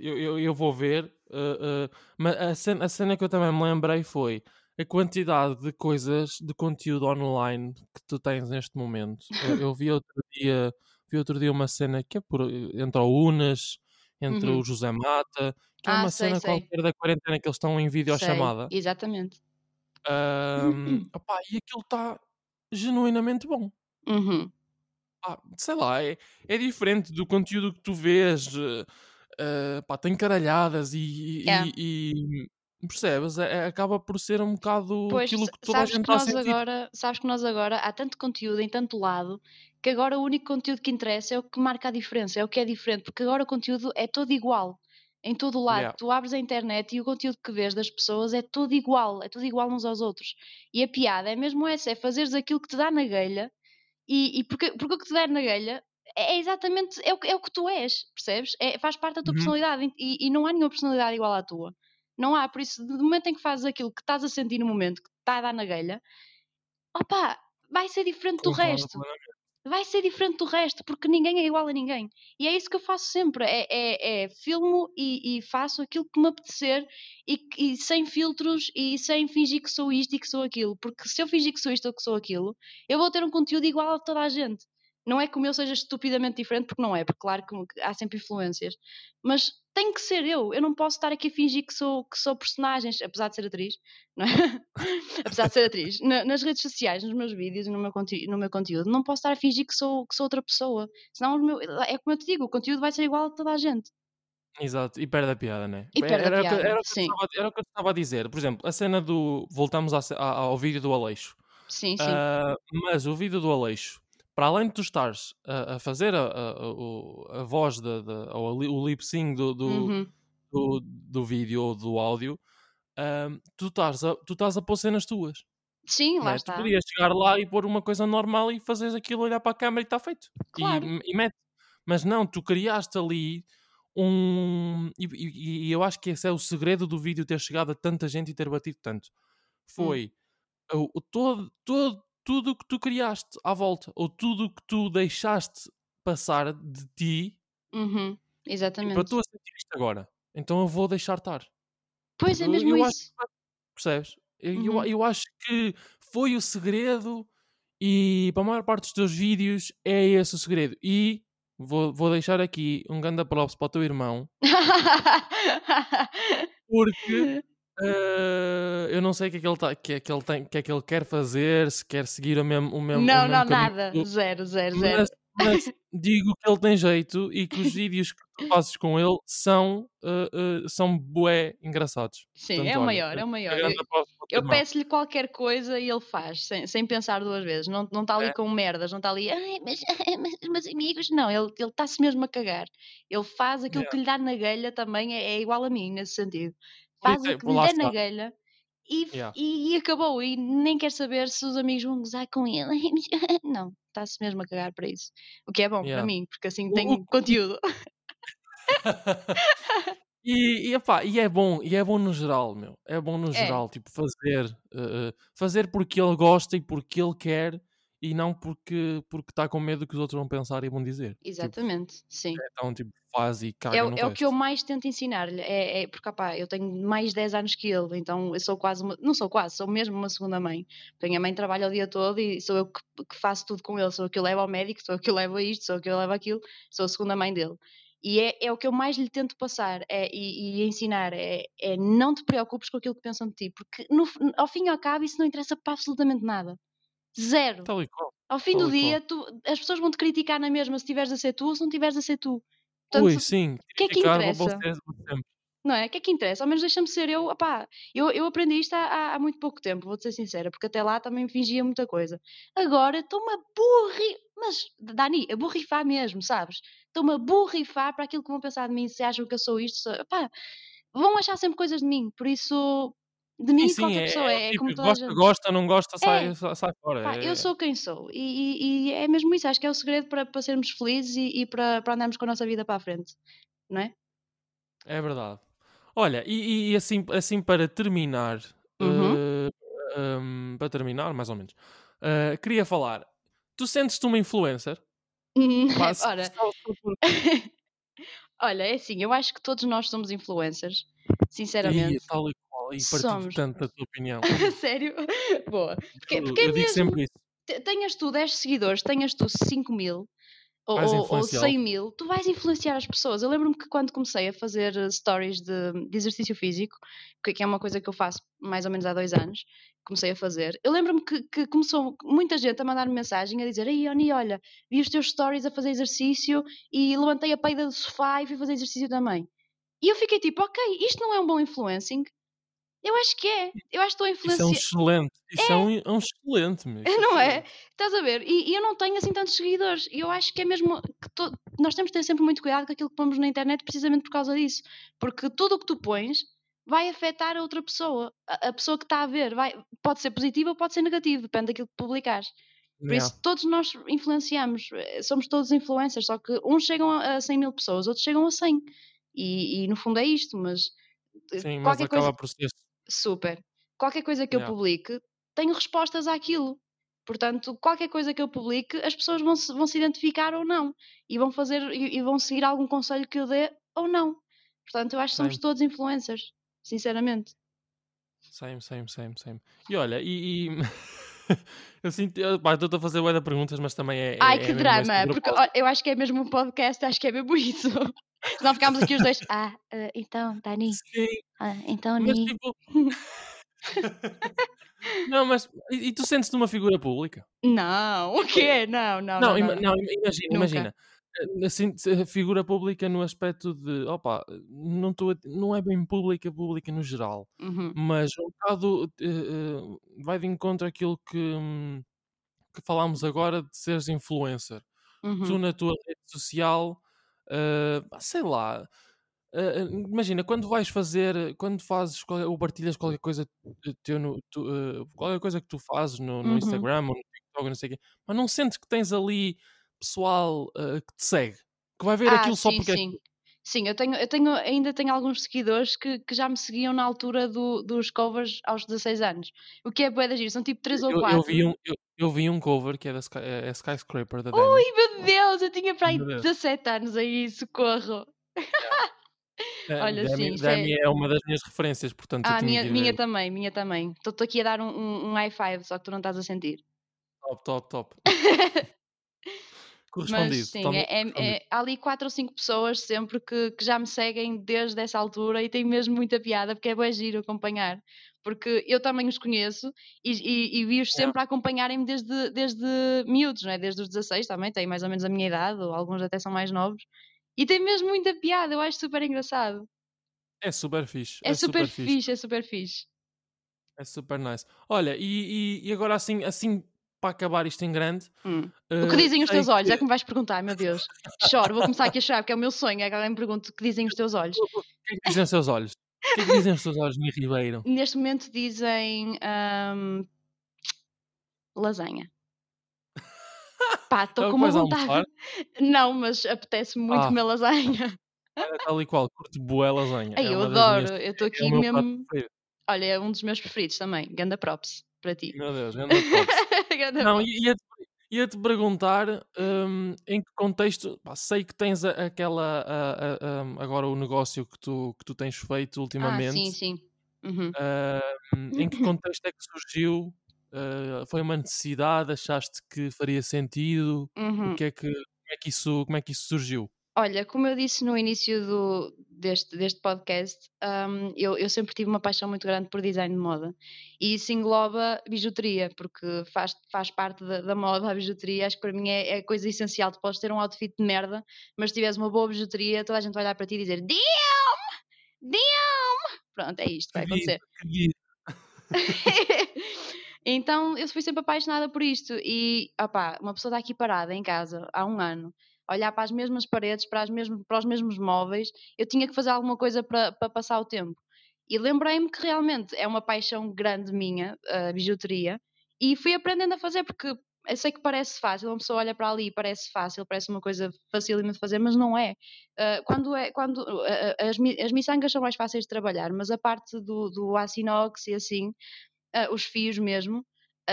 eu, eu, eu vou ver, ah, ah, mas a cena, a cena que eu também me lembrei foi a quantidade de coisas, de conteúdo online que tu tens neste momento. Eu, eu vi outro dia, vi outro dia uma cena que é por, entre o Unas, entre Uhum. o José Mata, que é Ah, uma sei, cena sei. qualquer da quarentena que eles estão em sei, videochamada. exatamente. Ahm, opá, e aquilo está genuinamente bom. Uhum. Ah, sei lá, é, é diferente do conteúdo que tu vês. eh, pá, tem caralhadas e, Yeah. e- e percebes? É- é- acaba por ser um bocado Pois, aquilo que toda a gente está a agora, sabes que nós agora há tanto conteúdo em tanto lado que agora o único conteúdo que interessa é o que marca a diferença, é o que é diferente, porque agora o conteúdo é todo igual. Em todo o lado, Yeah. tu abres a internet e o conteúdo que vês das pessoas é tudo igual, é tudo igual uns aos outros. E a piada é mesmo essa, é fazeres aquilo que te dá na grelha e, e porque, porque o que te der na grelha é é exatamente é o, que- é o que tu és, percebes? É, faz parte da tua Uhum. personalidade e, e não há nenhuma personalidade igual à tua. Não há, por isso, do momento em que fazes aquilo que estás a sentir no momento, que está a dar na grelha, opa, vai ser diferente do Concordo resto. plenamente. Vai ser diferente do resto, porque ninguém é igual a ninguém. E é isso que eu faço sempre: é, é, é filmo e, e faço aquilo que me apetecer e, e sem filtros e sem fingir que sou isto e que sou aquilo. Porque se eu fingir que sou isto ou que sou aquilo, eu vou ter um conteúdo igual a toda a gente. Não é que o meu seja estupidamente diferente, porque não é, porque claro que há sempre influências. Mas tem que ser eu. Eu não posso estar aqui a fingir que sou, que sou personagens, apesar de ser atriz, é? apesar de ser atriz. Na- nas redes sociais, nos meus vídeos e no meu, conte- no meu conteúdo, não posso estar a fingir que sou, que sou outra pessoa. Senão, meu- é como eu te digo, o conteúdo vai ser igual a toda a gente. Exato, e perde a piada, né? E perde a era, o que- piada, era o que eu estava, era o que eu estava a dizer. Por exemplo, a cena do. Voltamos ao vídeo do Aleixo. Sim, sim. Ah, mas o vídeo do Aleixo, para além de tu estares a, a fazer a, a, a- voz de, de- ou o lip sync do, do, Uhum. do, do vídeo ou do áudio, ahm, tu, estás a, tu estás a pôr cenas tuas. Sim, lá é? está. Tu podias chegar lá e pôr uma coisa normal e fazeres aquilo, olhar para a câmera e está feito. E- Claro. E, mete. Mas não, tu criaste ali um. E, e- e eu acho que esse é o segredo do vídeo ter chegado a tanta gente e ter batido tanto. Foi o, o todo, todo, tudo o que tu criaste à volta, ou tudo o que tu deixaste passar de ti Uhum. para Exatamente. tu a sentir isto agora. Então eu vou deixar estar. Pois é Eu- mesmo eu acho isso. Percebes? Eu, eu- Uhum. eu acho que foi o segredo e para a maior parte dos teus vídeos é esse o segredo. E vou, vou deixar aqui um grande props para o teu irmão, porque eh, eu não sei o que é que ele, tá, que é que ele tem, que é que ele quer fazer, se quer seguir o mesmo, o mesmo, o não, mesmo não, caminho nada. Zero, zero, zero. mas, mas digo que ele tem jeito e que os vídeos que tu fazes com ele são, uh, uh, são bué engraçados. Sim, Portanto, é o olha, maior, é o maior. Eu, eu peço-lhe qualquer coisa e ele faz, sem, sem pensar duas vezes. Não está ali é. com merdas, não está ali, mas, mas meus amigos. Não, ele está-se mesmo a cagar. Ele faz aquilo que lhe dá na galha também, é, é, igual a mim nesse sentido. Faz o que lhe dá na galha e, yeah. e, e, acabou. E nem quer saber se os amigos vão gozar com ele. Não, está-se mesmo a cagar para isso. O que é bom yeah. para mim, porque assim tem conteúdo. e, e, epá, e é bom, e é bom no geral, meu. É bom no é. geral, tipo, fazer, uh, fazer porque ele gosta e porque ele quer e não porque porque está com medo que os outros vão pensar e vão dizer. Tipo, Exatamente, tipo, sim. Então, tipo, faz e caga é, no é o que eu mais tento ensinar-lhe. É, é, porque, opá, eu tenho mais de 10 anos que ele, então eu sou quase, uma, não sou quase, sou mesmo uma segunda mãe. A minha mãe trabalha o dia todo e sou eu que, que, faço tudo com ele. Sou eu que o levo ao médico, sou eu que o levo a isto, sou eu que o levo aquilo, sou a segunda mãe dele. E é, é o que eu mais lhe tento passar é, e, e ensinar: é, é não te preocupes com aquilo que pensam de ti, porque no, ao fim e ao cabo isso não interessa para absolutamente nada. Zero. Tal e qual. Ao fim Tal do dia, tu, as pessoas vão te criticar na mesma se estiveres a ser tu ou se não estiveres a ser tu. Portanto, Ui, sim. O que é que interessa? Não é? O que é que interessa? Ao menos deixa-me ser eu. Opá, eu, eu aprendi isto há, há, muito pouco tempo, vou-te ser sincera, porque até lá também fingia muita coisa. Agora estou-me a burri. Mas, Dani, a burrifar mesmo, sabes? Estou-me a burrifar para aquilo que vão pensar de mim, se acham que eu sou isto. Sou... Opá, vão achar sempre coisas de mim, por isso de mim sim, qualquer sim, pessoa. É, é, tipo, como toda gosta, gosta, não gosta, sai, é. sai fora. Pá, é. Eu sou quem sou. E, e, e, é mesmo isso. Acho que é o segredo para, para sermos felizes e, e para, para andarmos com a nossa vida para a frente. Não é? É verdade. Olha, e, e assim, assim para terminar, uhum. uh, eh, um, para terminar, mais ou menos, uh, queria falar. Tu sentes-te uma influencer? Pá, Ora. Olha, é assim, eu acho que todos nós somos influencers, sinceramente. E, tal e e partilho Somos. tanto da tua opinião. Sério? Boa. Porque, porque eu, é digo sempre isso. Tenhas tu 10 seguidores, tenhas tu 5 mil ou, ou 100 mil, tu vais influenciar as pessoas. Eu lembro-me que quando comecei a fazer eh, stories de, de, exercício físico, que é uma coisa que eu faço mais ou menos há dois anos, comecei a fazer. Eu lembro-me que, que, começou muita gente a mandar-me mensagem a dizer: Ei, Oni, olha, vi os teus stories a fazer exercício e levantei a peida do sofá e fui fazer exercício também. E eu fiquei tipo: Ok, isto não é um bom influencing. Eu acho que é. Eu acho que estou a influenciar. Isso é um excelente. Isso é, é um, é um excelente mesmo. Não é? Estás a ver? E, e, eu não tenho assim tantos seguidores. E eu acho que é mesmo. que to... Nós temos de ter sempre muito cuidado com aquilo que pomos na internet precisamente por causa disso. Porque tudo o que tu pões vai afetar a outra pessoa. A, a pessoa que está a ver. Vai... Pode ser positivo ou pode ser negativo, depende daquilo que publicares. Por yeah. isso, todos nós influenciamos. Eh, somos todos influencers. Só que uns chegam a 100 mil pessoas, outros chegam a 100. E, e no fundo é isto, mas. Eh, Sim, mas acaba coisa... por ser Super. Qualquer coisa que eu publique, tenho respostas àquilo. Portanto, qualquer coisa que eu publique, as pessoas vão se, vão se identificar ou não. E vão fazer e, e vão seguir algum conselho que eu dê ou não. Portanto, eu acho que somos todos influencers, sinceramente. Same, same, same, same. E olha, e. e... eu sinto. Estou a fazer boa perguntas, mas também é. Ai, é, que é drama! Porque eu acho que é mesmo um podcast, acho que é mesmo isso. Senão ficámos aqui os dois. Ah, uh, então, Dani. Sim. Ah, então, Mas, Ni. Tipo... não, mas. E, e tu sentes-te uma figura pública? Não, o quê? Não, não. Não, não, ima não. imagina, imagina. Eh, assim, figura pública no aspecto de, opa, não, tô, não é bem pública, pública no geral, uhum. mas um bocado uh, uh, vai de encontro àquilo que, um, que falámos agora de seres influencer. Uhum. Tu na tua rede social Uh, sei lá. Uh, imagina, quando vais fazer, quando fazes ou partilhas qualquer coisa teu no, tu, uh, qualquer coisa que tu fazes no, no uhum. Instagram ou no TikTok, não sei o quê, mas não sentes que tens ali pessoal que te segue, que vai ver ah, aquilo sim, só porque é sim. Sim, eu tenho, eu tenho, ainda tenho alguns seguidores que, que já me seguiam na altura do, dos covers aos 16 anos. O que é bué da giro, são tipo 3 ou 4. Eu, eu, vi um, eu, eu, vi um cover que é da Sky, é, Skyscraper da Demi. Ui, meu Deus, eu tinha para aí 17 anos aí, socorro. É. Olha, Demi, sim. Demi é... é... uma das minhas referências, portanto. Ah, minha, minha também, minha também. Estou aqui a dar um, um, um high five, só que tu não estás a sentir. Top, top, top. correspondido. Mas sim, é, é- é- há ali quatro ou cinco pessoas sempre que, que já me seguem desde essa altura e tem mesmo muita piada, porque é bem giro acompanhar. Porque eu também os conheço e, e, e vi-os sempre a acompanharem-me desde, desde miúdos, não é? Desde os 16 também, têm mais ou menos a minha idade, ou alguns até são mais novos. E tem mesmo muita piada, eu acho super engraçado. É super fixe. É, super, fixe. fixe, é super fixe. É super nice. Olha, e, e, e agora assim, assim para acabar isto em grande. Hum. O eh, que dizem os teus olhos? É que- que me vais perguntar, meu Deus. Choro, vou começar aqui a chorar, porque é o meu sonho. É que alguém me pergunte o que dizem os teus olhos. O que é que dizem os seus olhos? O que é que dizem os seus olhos, Mi Ribeiro? Neste momento dizem ahm, lasanha. Pá, É estou o com uma vontade. Não, mas apetece muito Ah. comer lasanha. Era tal e qual, curto boa lasanha. Ai, é eu adoro. minhas- Eu estou é aqui o prato mesmo. Olha, é um dos meus preferidos também. Ganda props para ti. Meu Deus, grande props. Não, ia-te ia-te perguntar hum, em que contexto. pá, sei que tens aquela. a- a- a- agora o negócio que tu, que tu tens feito Ah, ultimamente. sim, sim. Uhum. hum, em que contexto é que surgiu? Uh, foi uma necessidade? Achaste que faria sentido? Uhum. O que é que, como, é que isso, como é que isso surgiu? Olha, como eu disse no início do, deste, deste podcast, hum, eu, eu sempre tive uma paixão muito grande por design de moda. E isso engloba bijuteria, porque faz, faz parte da, da moda a bijuteria. Acho que para mim é, é coisa essencial. Tu podes ter um outfit de merda, mas se tiveres uma boa bijuteria, toda a gente vai olhar para ti e dizer Damn! Damn! Pronto, é isto que vai acontecer. então eu fui sempre apaixonada por isto e opá, uma pessoa está aqui parada em casa há um ano, olhar para as mesmas paredes, para, as mesmas, para os mesmos móveis, eu tinha que fazer alguma coisa para, para passar o tempo. E lembrei-me que realmente é uma paixão grande minha, a bijuteria, e fui aprendendo a fazer porque eu sei que parece fácil, uma pessoa olha para ali e parece fácil, parece uma coisa facílima de fazer, mas não é. Uh, quando é quando uh, uh, as, as miçangas são mais fáceis de trabalhar, mas a parte do, do aço inox e assim, os fios mesmo,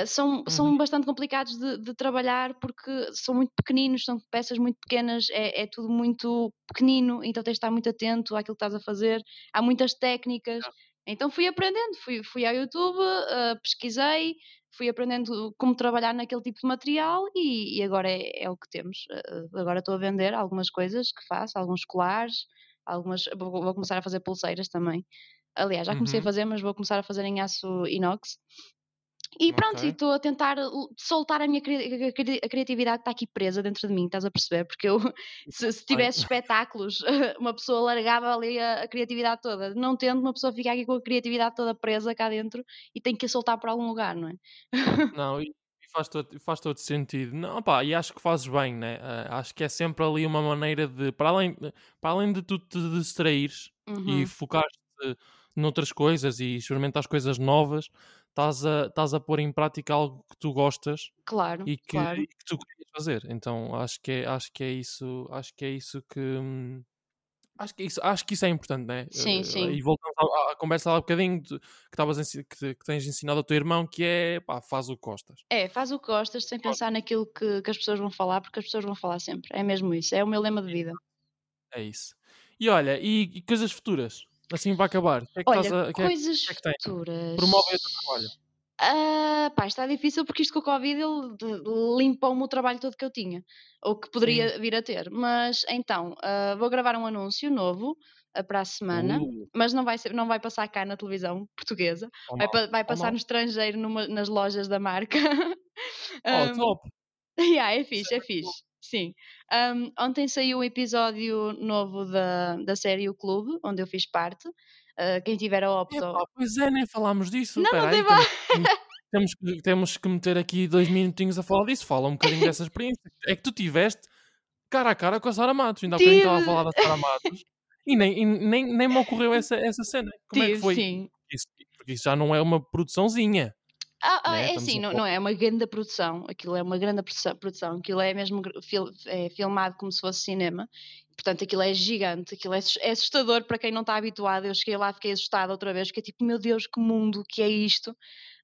são, são Uhum. bastante complicados de, de trabalhar porque são muito pequeninos, são peças muito pequenas, é, é tudo muito pequenino, então tens de estar muito atento àquilo que estás a fazer. Há muitas técnicas. Então fui aprendendo, fui, fui ao YouTube, uh, pesquisei, fui aprendendo como trabalhar naquele tipo de material e, e agora é, é o que temos. Uh, agora estou a vender algumas coisas que faço, alguns colares, algumas, vou, vou começar a fazer pulseiras também. Aliás, já comecei a Uhum. fazer, mas vou começar a fazer em aço inox. E pronto, Ok. e estou a tentar soltar a minha cri- a cri- a criatividade que está aqui presa dentro de mim, estás a perceber? Porque eu, se, se tivesse espetáculos, uma pessoa largava ali a, a criatividade toda. Não tendo, uma pessoa fica aqui com a criatividade toda presa cá dentro e tem que a soltar para algum lugar, não é? Não, e faz todo, faz todo sentido. Não, pá, e acho que fazes bem, né? Ah, acho que é sempre ali uma maneira de, para além, para além de tu te distraires Uhum. e focar-te noutras coisas e experimentar coisas novas, estás a, estás a pôr em prática algo que tu gostas Claro, e que, claro. e que tu querias fazer. Então acho que é, acho que é isso, acho que é isso que hum, acho que isso, acho que isso é importante, né? Sim, Eh, sim. E voltando à, à conversa há um bocadinho de- que ensi- que, que tens ensinado ao teu irmão, que é pá, faz o que gostas. É, faz o que gostas sem pensar naquilo que, que as pessoas vão falar, porque as pessoas vão falar sempre. É mesmo isso, é o meu lema de vida. É isso. E olha, e, e coisas futuras? Assim para acabar. O que é que estás Olha, a. o que é que- coisas que é que tem? futuras. Promove o teu trabalho. Ah, pá, está difícil porque isto com o Covid limpou-me o trabalho todo que eu tinha, ou que poderia vir a ter. Mas então, ah, vou gravar um anúncio novo ah, para a semana, Uh, mas não vai, ser, não vai passar cá na televisão portuguesa, tão vai, pa- vai passar no estrangeiro numa- nas lojas da marca. Oh, Ahm, top! Yeah, é Isso fixe, é é fixe. Sim. Um, ontem saiu um episódio novo da, da série O Clube, onde eu fiz parte. Uh, quem tiver a opto. Epá, pois é, nem falámos disso. Não, não aí, mal. temos, temos, que- temos que meter aqui dois minutinhos a falar disso. Fala um bocadinho dessa experiência. É que tu tiveste cara a cara com a Sara Matos. Ainda há bocadinho estava a Tive. falar da Sara Matos e nem, e nem, nem me ocorreu essa, essa cena. Como é que Tive, foi? sim. Isso, porque isso já não é uma produçãozinha. Ah, ah, né? é assim, não, não é uma grande produção. Aquilo é uma grande produção-. Aquilo é mesmo fil- é filmado como se fosse cinema. Portanto, aquilo é gigante. Aquilo é é assustador para quem não está habituado. Eu cheguei lá, fiquei assustada outra vez. Fiquei tipo, meu Deus, que mundo que é isto?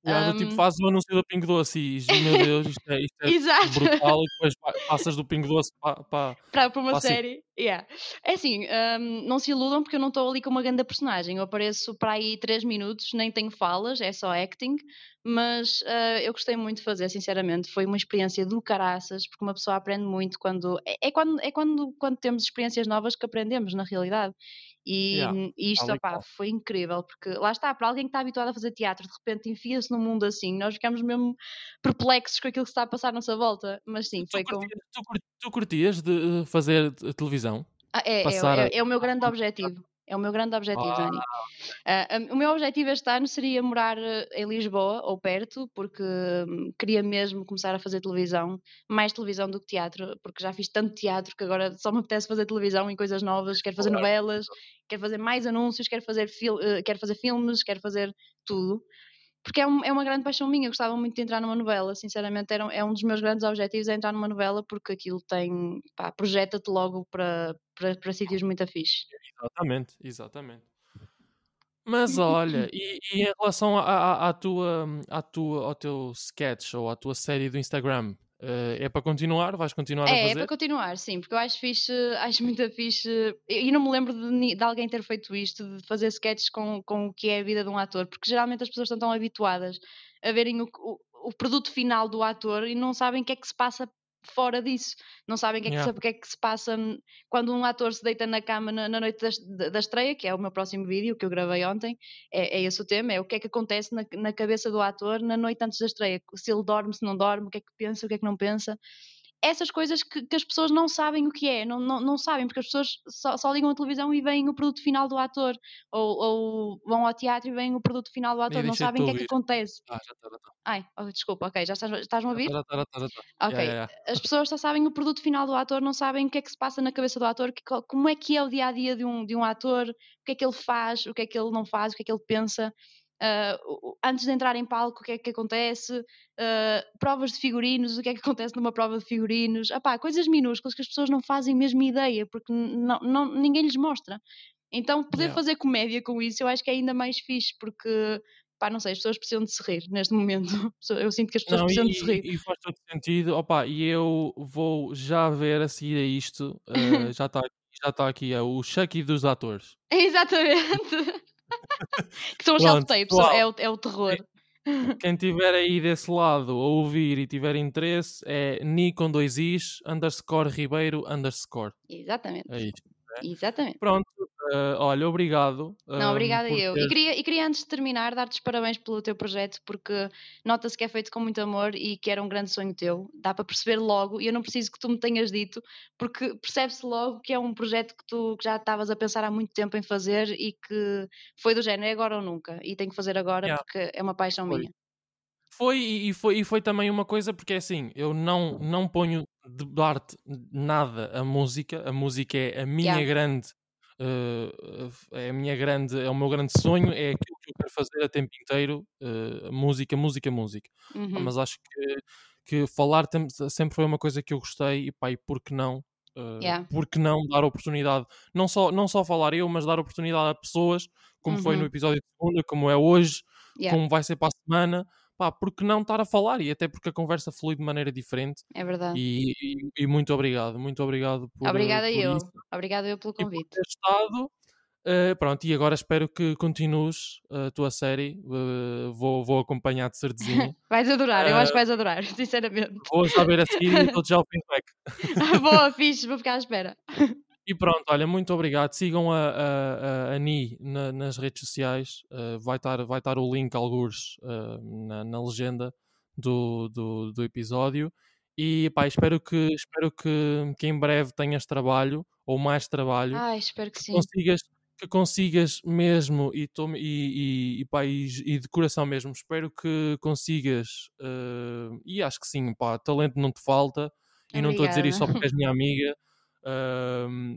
Yeah, do tipo, Um, fazes o anúncio do Pingo Doce e meu Deus, isto é, isto é Exato. brutal, e depois pa- passas do Pingo Doce para. para, para uma sim. série. Yeah. É assim, hum, não se iludam porque eu não estou ali com uma grande personagem. Eu apareço para aí 3 minutos, nem tenho falas, é só acting. Mas ah, eu gostei muito de fazer, sinceramente. Foi uma experiência do caraças, porque uma pessoa aprende muito quando. É, é quando, é quando, quando temos experiências novas que aprendemos, na realidade. E, Yeah, e isto, opá, foi incrível, porque lá está, para alguém que está habituado a fazer teatro, de repente enfia-se num mundo assim, nós ficamos mesmo perplexos com aquilo que está a passar à nossa volta. Mas sim, Tu foi com. curtias, tu, cur- tu curtias de eh, fazer t- televisão? Ah, é, é, é, é o meu grande objetivo. É o meu grande objetivo, Dani. Ah, ah, o meu objetivo este ano seria morar eh, em Lisboa ou perto, porque hum, queria mesmo começar a fazer televisão, mais televisão do que teatro, porque já fiz tanto teatro que agora só me apetece fazer televisão e coisas novas. Quero fazer novelas, quero fazer mais anúncios, quero fazer, fil eh, quero fazer filmes, quero fazer tudo. Porque é, um- é uma grande paixão minha, eu gostava muito de entrar numa novela, sinceramente, era, é um dos meus grandes objetivos, é entrar numa novela, porque aquilo tem, pá, projeta-te logo para, para, para sítios muito fixe. Exatamente, exatamente. Mas olha, e, e em relação à, à tua, à tua, ao teu sketch ou à tua série do Instagram, eh, é para continuar? Vais continuar a É, é fazer? para continuar, sim, porque eu acho fixe, acho muito fixe, e não me lembro de, de alguém ter feito isto, de fazer sketches com, com o que é a vida de um ator, porque geralmente as pessoas estão tão habituadas a verem o, o, o produto final do ator e não sabem o que é que se passa fora disso, não sabem o que é que, Yeah. que, é que se passa quando um ator se deita na cama na, na noite da- da estreia, que é o meu próximo vídeo que eu gravei ontem, é, é esse o tema, é o que é que acontece na, na cabeça do ator na noite antes da estreia, se ele dorme, se não dorme, o que é que pensa, o que é que não pensa essas coisas que, que as pessoas não sabem o que é, não, não, não sabem, porque as pessoas só, só ligam a televisão e veem o produto final do ator, ou, ou vão ao teatro e veem o produto final do ator, não sabem o que é que acontece. Ah, já está, já está. Ai, oh, desculpa, ok, já estás, estás a ouvir? Já está, já está, já está. Ok, Yeah, yeah, as pessoas só sabem o produto final do ator, não sabem o que é que se passa na cabeça do ator, que- co- como é que é o dia a dia de um, de um ator, o que é que ele faz, o que é que ele não faz, o que é que ele pensa. O- antes de entrar em palco, o que é que acontece, ah, provas de figurinos, o que é que acontece numa prova de figurinos, Epá, coisas minúsculas que as pessoas não fazem mesmo ideia, porque não, não- ninguém lhes mostra. Então, poder Yeah. fazer comédia com isso, eu acho que é ainda mais fixe, porque, pá, não sei, as pessoas precisam de se rir neste momento. Eu sinto que as pessoas Não, precisam de se rir. e, e faz todo sentido. Opa, e eu vou já ver a seguir a isto. eh, já está já tá aqui é o Chucky dos atores. Exatamente. Que são os self-tapes, é o, é o terror. Quem tiver aí desse lado a ouvir e tiver interesse é Ni com dois Is, underscore Ribeiro, underscore. Exatamente. É isto. Exatamente. Pronto, eh, olha, obrigado. Não, ehm, obrigada por eu. E teres- queria, e queria, antes de terminar, dar-te os parabéns pelo teu projeto, porque nota-se que é feito com muito amor e que era um grande sonho teu. Dá para perceber logo, e eu não preciso que tu me tenhas dito, porque percebe-se logo que é um projeto que tu que já estavas a pensar há muito tempo em fazer e que foi do género, é agora ou nunca. E tenho que fazer agora Yeah. porque é uma paixão Foi. minha. Foi e, e foi e foi também uma coisa porque é assim, eu não não ponho de parte nada a música, a música é a minha Yeah. grande eh, é a minha grande, é o meu grande sonho, é aquilo que eu quero fazer a tempo inteiro, eh, música, música, música. Uhum. mas acho que, que falar tem- sempre foi uma coisa que eu gostei e pá, e por que não? eh, Yeah. por que não dar oportunidade, não só, não só falar eu, mas dar oportunidade a pessoas, como foi no Uhum. episódio de segunda, como é hoje, Yeah, como vai ser para a semana, pá, porque não estar a falar e até porque a conversa flui de maneira diferente é verdade. e, e- e muito obrigado, muito obrigado por, eh, Obrigada por eu. isso Obrigada eu pelo por convite. ter estado. Eh, pronto, e agora espero que continues a tua série. eh, vou, vou acompanhar de certezinha. Vais adorar, eu acho Ah. que vais adorar, sinceramente. vou ver a seguir e dou-te já o feedback. Boa, fixe, vou ficar à espera. E pronto, olha, muito obrigado. Sigam a, a, a, a Ni na- nas redes sociais. eh, vai estar vai estar o link, alguns, eh, na, na legenda do, do, do episódio. E pá, espero que, espero que, que em breve tenhas trabalho ou mais trabalho. Ai, espero que que sim. consigas que consigas mesmo e, tome, e, e, pá, e, e de coração mesmo espero que consigas eh, e acho que sim, pá, talento não te falta e não estou a dizer isso só porque és minha amiga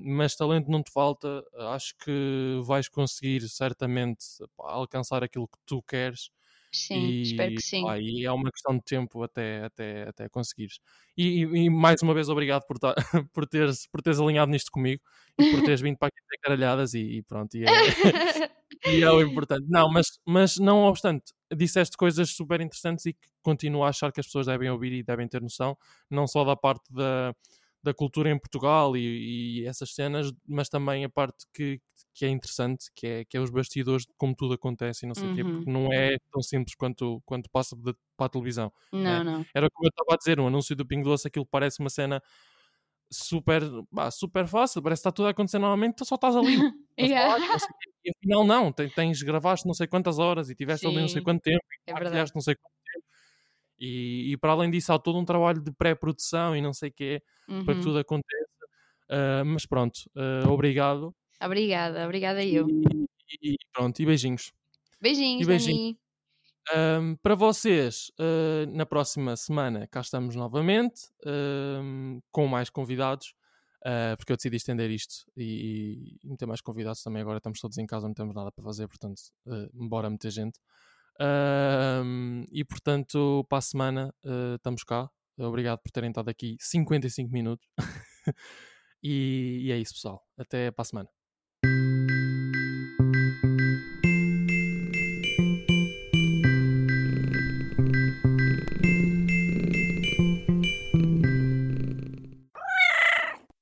mas talento não te falta acho que vais conseguir certamente pá, alcançar aquilo que tu queres Sim, espero e, que sim. pá, e é uma questão de tempo até, até, até conseguires. E, e- e mais uma vez obrigado por, ta- por, teres, por teres alinhado nisto comigo e por teres vindo para aqui ter caralhadas e, e pronto, e é, e é o importante. Não, mas, mas não obstante, disseste coisas super interessantes e que continuo a achar que as pessoas devem ouvir e devem ter noção, não só da parte da, da cultura em Portugal e, e essas cenas, mas também a parte que, que é interessante, que é, que é os bastidores de como tudo acontece e não sei o uhum. quê, porque não é tão simples quanto, quanto passa de, para a televisão. Não, é? não. Era como eu estava a dizer, o anúncio do Pingo Doce, aquilo parece uma cena super, bah, super fácil, parece que está tudo a acontecer normalmente, tu só estás ali. yeah. falar, e afinal não, tens, tens gravaste não sei quantas horas e tiveste ali não sei quanto tempo e é partilhaste não sei quanto. E, e, para além disso há todo um trabalho de pré-produção e não sei o quê uhum. para que tudo aconteça. Uh, mas pronto, uh, obrigado. Obrigada, obrigada eu. E, e pronto, e beijinhos. Beijinhos, e beijinhos. Um, para vocês, uh, na próxima semana cá estamos novamente uh, com mais convidados, uh, porque eu decidi estender isto e, e, meter mais convidados também. Agora estamos todos em casa, não temos nada para fazer, portanto, uh, bora meter gente. E portanto, para a semana estamos cá. Obrigado por terem estado aqui 55 minutos. e, e é isso, pessoal. Até para a semana.